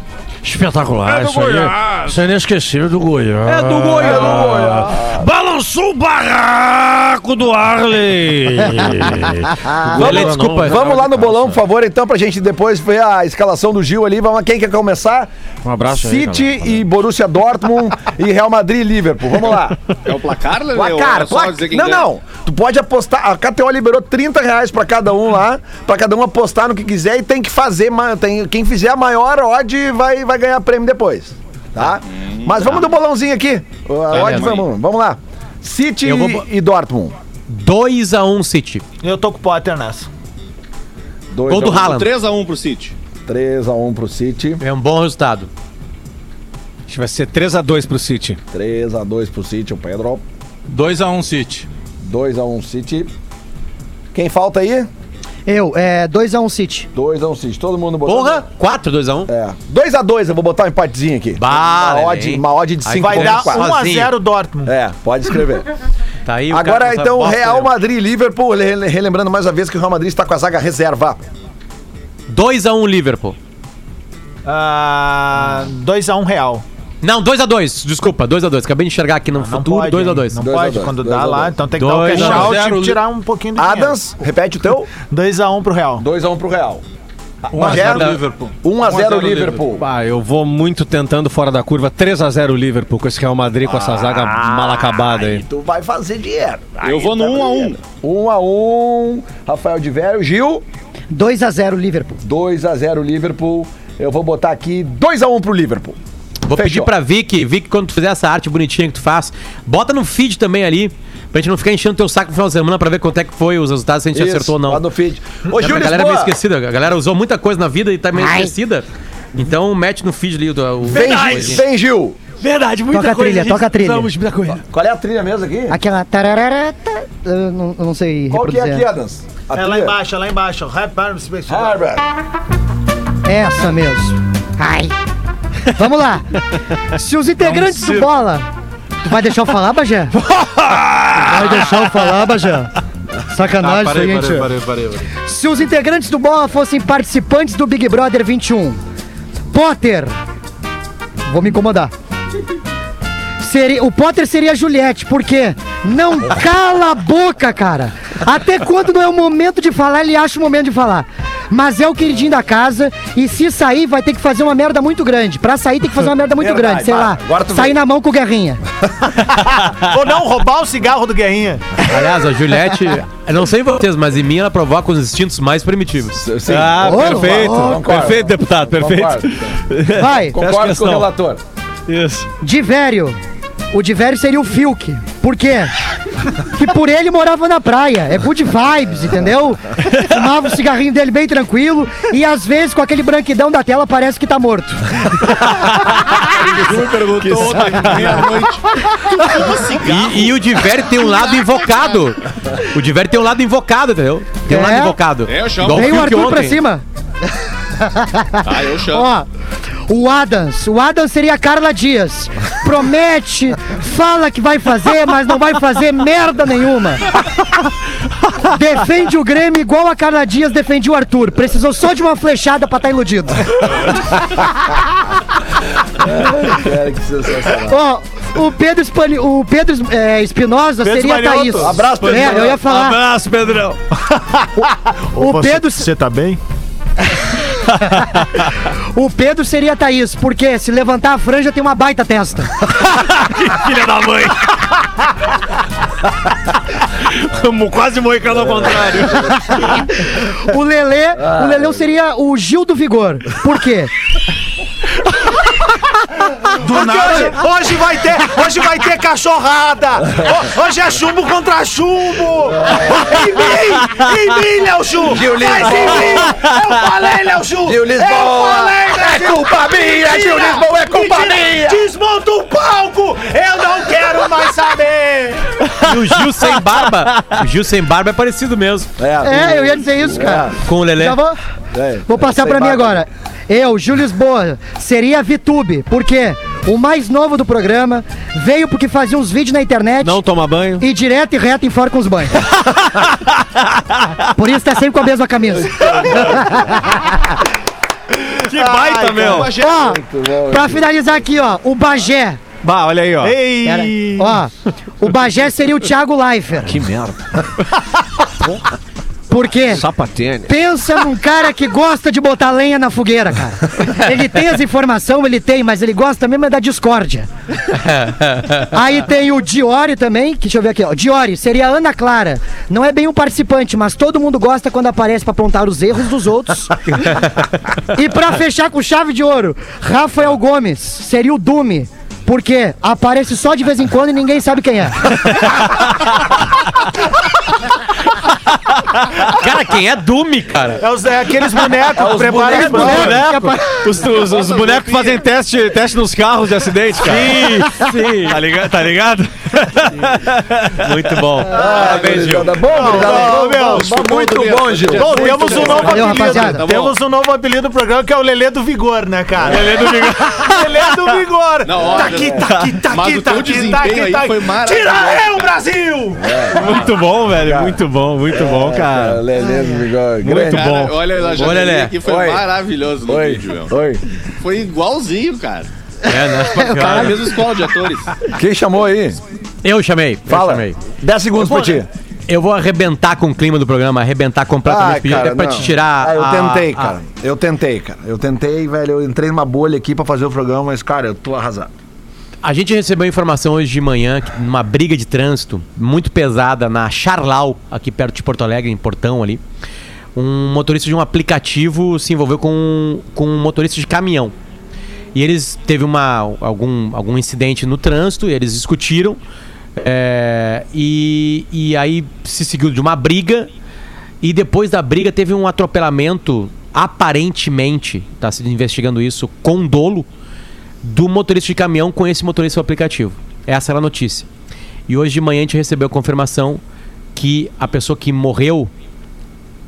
Espetacular. isso, aí, isso é inesquecível do Goiás. É do Goiás. Balançou o barraco do Arley. Ele, desculpa. Vamos lá no bolão, por favor, então, pra gente depois ver a escalação do Gil ali. Vamos lá, quem quer começar? Um abraço aí, City galera. e Borussia Dortmund e Real Madrid e Liverpool. Vamos lá. É o placar, Lelê? Ou Placar, é só placar. dizer quem Não, ganha? não. Tu pode apostar. A KTO liberou 30 reais pra cada um lá, pra cada um apostar no que quiser e tem que fazer. Tem, quem fizer a maior odd vai, vai ganhar prêmio depois. Tá? Mas vamos do bolãozinho aqui. A odd, mãe. vamos, vamos lá. City vou- e Dortmund. 2x1 City. Eu tô com o Potter nessa. Dois Gol do a um. Haaland. 3x1 pro City. 3x1 pro City. É um bom resultado. Acho que vai ser 3x2 pro City. 3x2 pro City, o Pedro. 2x1 City. 2x1 City. Quem falta aí? Eu, é 2x1 City. 2x1 City. Todo mundo botou. Porra, 4, 2x1. É. 2x2, eu vou botar um empatezinho aqui. Bah, uma, odd, hein? uma odd de Aí 5 Vai dar Sozinho. 1x0 Dortmund. É, pode escrever. Tá aí o Agora então, Real. Madrid e Liverpool. Rele- Relembrando mais uma vez que o Real Madrid está com a zaga reserva. 2x1 Liverpool. Ah, 2x1 Real. Não, 2x2, desculpa, 2x2. Acabei de enxergar aqui no Não futuro, pode, 2x2. Não Dois pode, dois, quando dois dá lá, dois. então tem que dar o Dois cash out e tirar um pouquinho do Adams, repete o teu. 2x1 pro Real. 2x1 pro Real. 1x0 Bagé? Liverpool. 1x0 Liverpool. Ah, eu vou muito tentando fora da curva. 3x0 Liverpool com esse Real Madrid, com essa zaga mal acabada aí. Tu vai fazer dinheiro. Eu vou no 1x1. 1x1. Rafael de Vério. Gil. 2x0 Liverpool. 2x0 Liverpool. Eu vou botar aqui 2x1 pro Liverpool. Vou Fechou. pedir pra Vicky, Vicky, quando tu fizer essa arte bonitinha que tu faz, bota no feed também ali, pra gente não ficar enchendo teu saco no final de semana pra ver quanto é que foi os resultados, se a gente Isso, acertou ou não. Lá no feed. Ô, É, Gil a galera é meio esquecida, a galera usou muita coisa na vida e tá meio Ai. esquecida. Então mete no feed ali o. o vem, coisinha. vem, Gil. Verdade, muita Toca a coisa. trilha, gente. toca a trilha. Precisamos de muita coisa. Qual é a trilha mesmo aqui? Aquela. tararara, eu não, eu não sei Qual que é reproduzir. aqui, Adams? A É lá trilha? embaixo, é lá embaixo. Rap Arms Special. Herbert. Essa mesmo. Ai. Vamos lá. Se os integrantes do Bola. Tu vai deixar eu falar, Bagé? Tu vai deixar eu falar, Bagé? Sacanagem isso aí, gente. parei, parei. Se os integrantes do Bola fossem participantes do Big Brother 21, Potter. Vou me incomodar. Seria, o Potter seria a Juliette, porque não cala a boca, cara. Até quando não é o momento de falar, ele acha o momento de falar. Mas é o queridinho da casa e se sair vai ter que fazer uma merda muito grande. Pra sair tem que fazer uma merda muito Verdade, grande, sei lá. Sair vem. na mão com o Guerrinha. Ou não, roubar o cigarro do Guerrinha. Aliás, a Juliette, eu não sei vocês, mas em mim ela provoca os instintos mais primitivos. Sim. Ah, Ô, perfeito. Perfeito, deputado, perfeito. Concordo. Vai. Concordo com o relator. Isso. Divério. O Divério seria o Filk. Por quê? Que por ele morava na praia. É good vibes, entendeu? Fumava o cigarrinho dele bem tranquilo e às vezes com aquele branquidão da tela parece que tá morto. Perguntou meia-noite. E, e o Diver tem um lado invocado. O Diver tem um lado invocado, entendeu? Tem um É? lado invocado. É, eu chamo. Igual Vem o Arthur pra ontem. cima. Ah, eu chamo. Ó, o Adams. O Adams seria a Carla Dias. Promete, fala que vai fazer, mas não vai fazer merda nenhuma. Defende o Grêmio igual a Carla Dias defendia o Arthur. Precisou só de uma flechada pra estar iludido. Cara, que sensacional. Ó, o Pedro, Espani, o Pedro é, Espinosa seria a Thaís. Abraço, Pedro. É, eu ia falar. Abraço, Pedrão. O Pedro, Você tá bem? o Pedro seria Thaís, porque se levantar a franja tem uma baita testa. Filha da mãe. Quase moicano ao contrário. O Lelê, o Leleu seria o Gil do Vigor. Por quê? Do nada. Hoje vai ter, hoje vai ter cachorrada. Ho- Hoje é chumbo contra chumbo. Em mim, em mim, Léo Chu. Gil Mas em mim, eu falei, Léo Chu. Gil Lisboa. Eu falei, É Brasil. culpa minha, Gil Lisboa, é culpa minha. Desmonta o palco. Eu não quero mais saber. E o Gil sem barba. O Gil sem barba é parecido mesmo. É, eu ia dizer isso, cara. Com o Lelê. Já vou, É. vou passar pra mim agora. Eu, Gil Lisboa, seria a VTube. Por quê? O mais novo do programa veio porque fazia uns vídeos na internet. Não toma banho. E direto e reto enforca os banhos. Por isso tá sempre com a mesma camisa. Que baita, meu. Ó, pra finalizar aqui, ó, o Bagé. Bah, olha aí, ó. Ei. ó, o Bagé seria o Thiago Leifert. Que merda. Por quê? Sapatênis. Pensa num cara que gosta de botar lenha na fogueira, cara. Ele tem as informações, ele tem, mas ele gosta mesmo é da discórdia. Aí tem o Diori também, que deixa eu ver aqui, ó. Diori seria a Ana Clara. Não é bem um participante, mas todo mundo gosta quando aparece pra apontar os erros dos outros. e pra fechar com chave de ouro, Rafael Gomes seria o Dume. Porque aparece só de vez em quando e ninguém sabe quem é. Cara, quem é Dume, cara? É, os, é aqueles bonecos que preparam bonecos, as provas. boneco. que apa- Os, os, os bonecos fazem teste, teste nos carros de acidente, cara. Sim, sim. Tá ligado? Tá ligado? Muito bom. Ah, bom, gurizada, Não, bom, bom, Muito bom, Gil. Bom, temos um novo Valeu, apelido. Tá temos um novo apelido do programa que é o Lelê do Vigor, né, cara? Lelê do Vigor. Lelê do Vigor. Tá aqui, tá aqui, tá aqui, tá aqui, tá aqui, aí tá aqui. maravilhoso. Tira eu, Brasil! Muito bom, velho. Muito bom, muito bom, cara. Lelê do Vigor. Muito bom. olha, Lelê. aqui, foi Oi. maravilhoso no vídeo, meu. oi. Foi igualzinho, cara. É, né? Cara, a mesma escola de atores. Quem chamou aí? Eu chamei. eu Fala. chamei. 10 segundos pra ti. Eu vou arrebentar com o clima do programa, arrebentar completamente. Pedi até pra não. te tirar. Ah, eu a- tentei, a- cara. Eu tentei, cara. Eu tentei, velho. Eu entrei numa bolha aqui pra fazer o programa, mas, cara, eu tô arrasado. A gente recebeu informação hoje de manhã que numa briga de trânsito muito pesada na Charlau, aqui perto de Porto Alegre, em Portão ali. um motorista de um aplicativo se envolveu com, com um motorista de caminhão. E eles teve uma, algum, algum incidente no trânsito, eles discutiram. é, e, e aí se seguiu de uma briga. E depois da briga teve um atropelamento, aparentemente, está se investigando isso, com dolo, do motorista de caminhão com esse motorista do aplicativo. Essa era a notícia. E hoje de manhã a gente recebeu a confirmação que a pessoa que morreu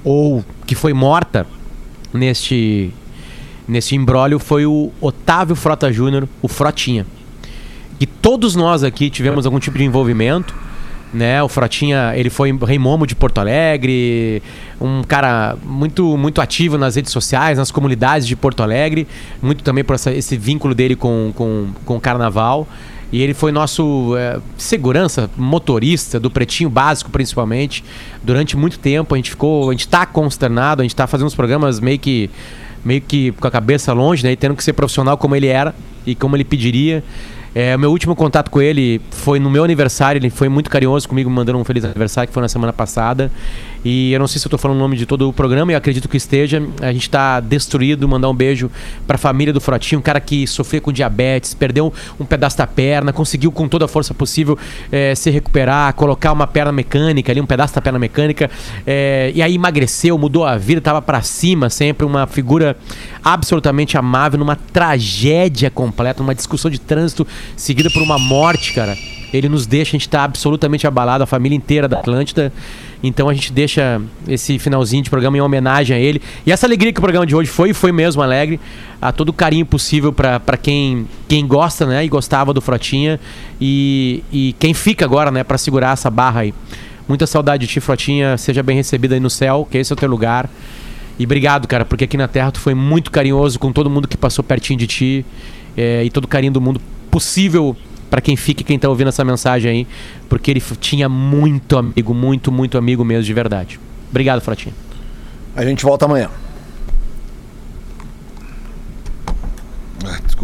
ou que foi morta neste nesse imbróglio foi o Otávio Frota Júnior, o Frotinha. E todos nós aqui tivemos algum tipo de envolvimento, né? O Frotinha, ele foi rei momo de Porto Alegre, um cara muito muito ativo nas redes sociais, nas comunidades de Porto Alegre, muito também por essa- esse vínculo dele com, com, com o carnaval. E ele foi nosso eh, segurança, motorista do Pretinho Básico, principalmente. Durante muito tempo a gente ficou, a gente tá consternado, a gente tá fazendo os programas meio que meio que com a cabeça longe, né? E tendo que ser profissional como ele era e como ele pediria. É, meu último contato com ele foi no meu aniversário, ele foi muito carinhoso comigo, me mandando um feliz aniversário, que foi na semana passada. E eu não sei se eu tô falando o nome de todo o programa, eu acredito que esteja. A gente tá destruído, mandar um beijo pra família do Frotinho, um cara que sofria com diabetes, perdeu um pedaço da perna, conseguiu com toda a força possível eh, se recuperar, colocar uma perna mecânica ali, um pedaço da perna mecânica, eh, e aí emagreceu, mudou a vida, tava pra cima sempre, uma figura absolutamente amável, numa tragédia completa, numa discussão de trânsito seguida por uma morte, cara. Ele nos deixa, a gente tá absolutamente abalado, a família inteira da Atlântida. Então a gente deixa esse finalzinho de programa em homenagem a ele. E essa alegria que o programa de hoje foi, foi mesmo alegre. A todo o carinho possível pra quem, quem gosta, né? E gostava do Frotinha. E, e quem fica agora, né? Pra segurar essa barra aí. Muita saudade de ti, Frotinha. Seja bem recebido aí no céu, que esse é o teu lugar. E obrigado, cara, porque aqui na Terra tu foi muito carinhoso com todo mundo que passou pertinho de ti. é, e todo o carinho do mundo possível pra quem fica e quem tá ouvindo essa mensagem aí. Porque ele tinha muito amigo, muito, muito amigo mesmo, de verdade. Obrigado, Frotinha. A gente volta amanhã. Ah, desculpa.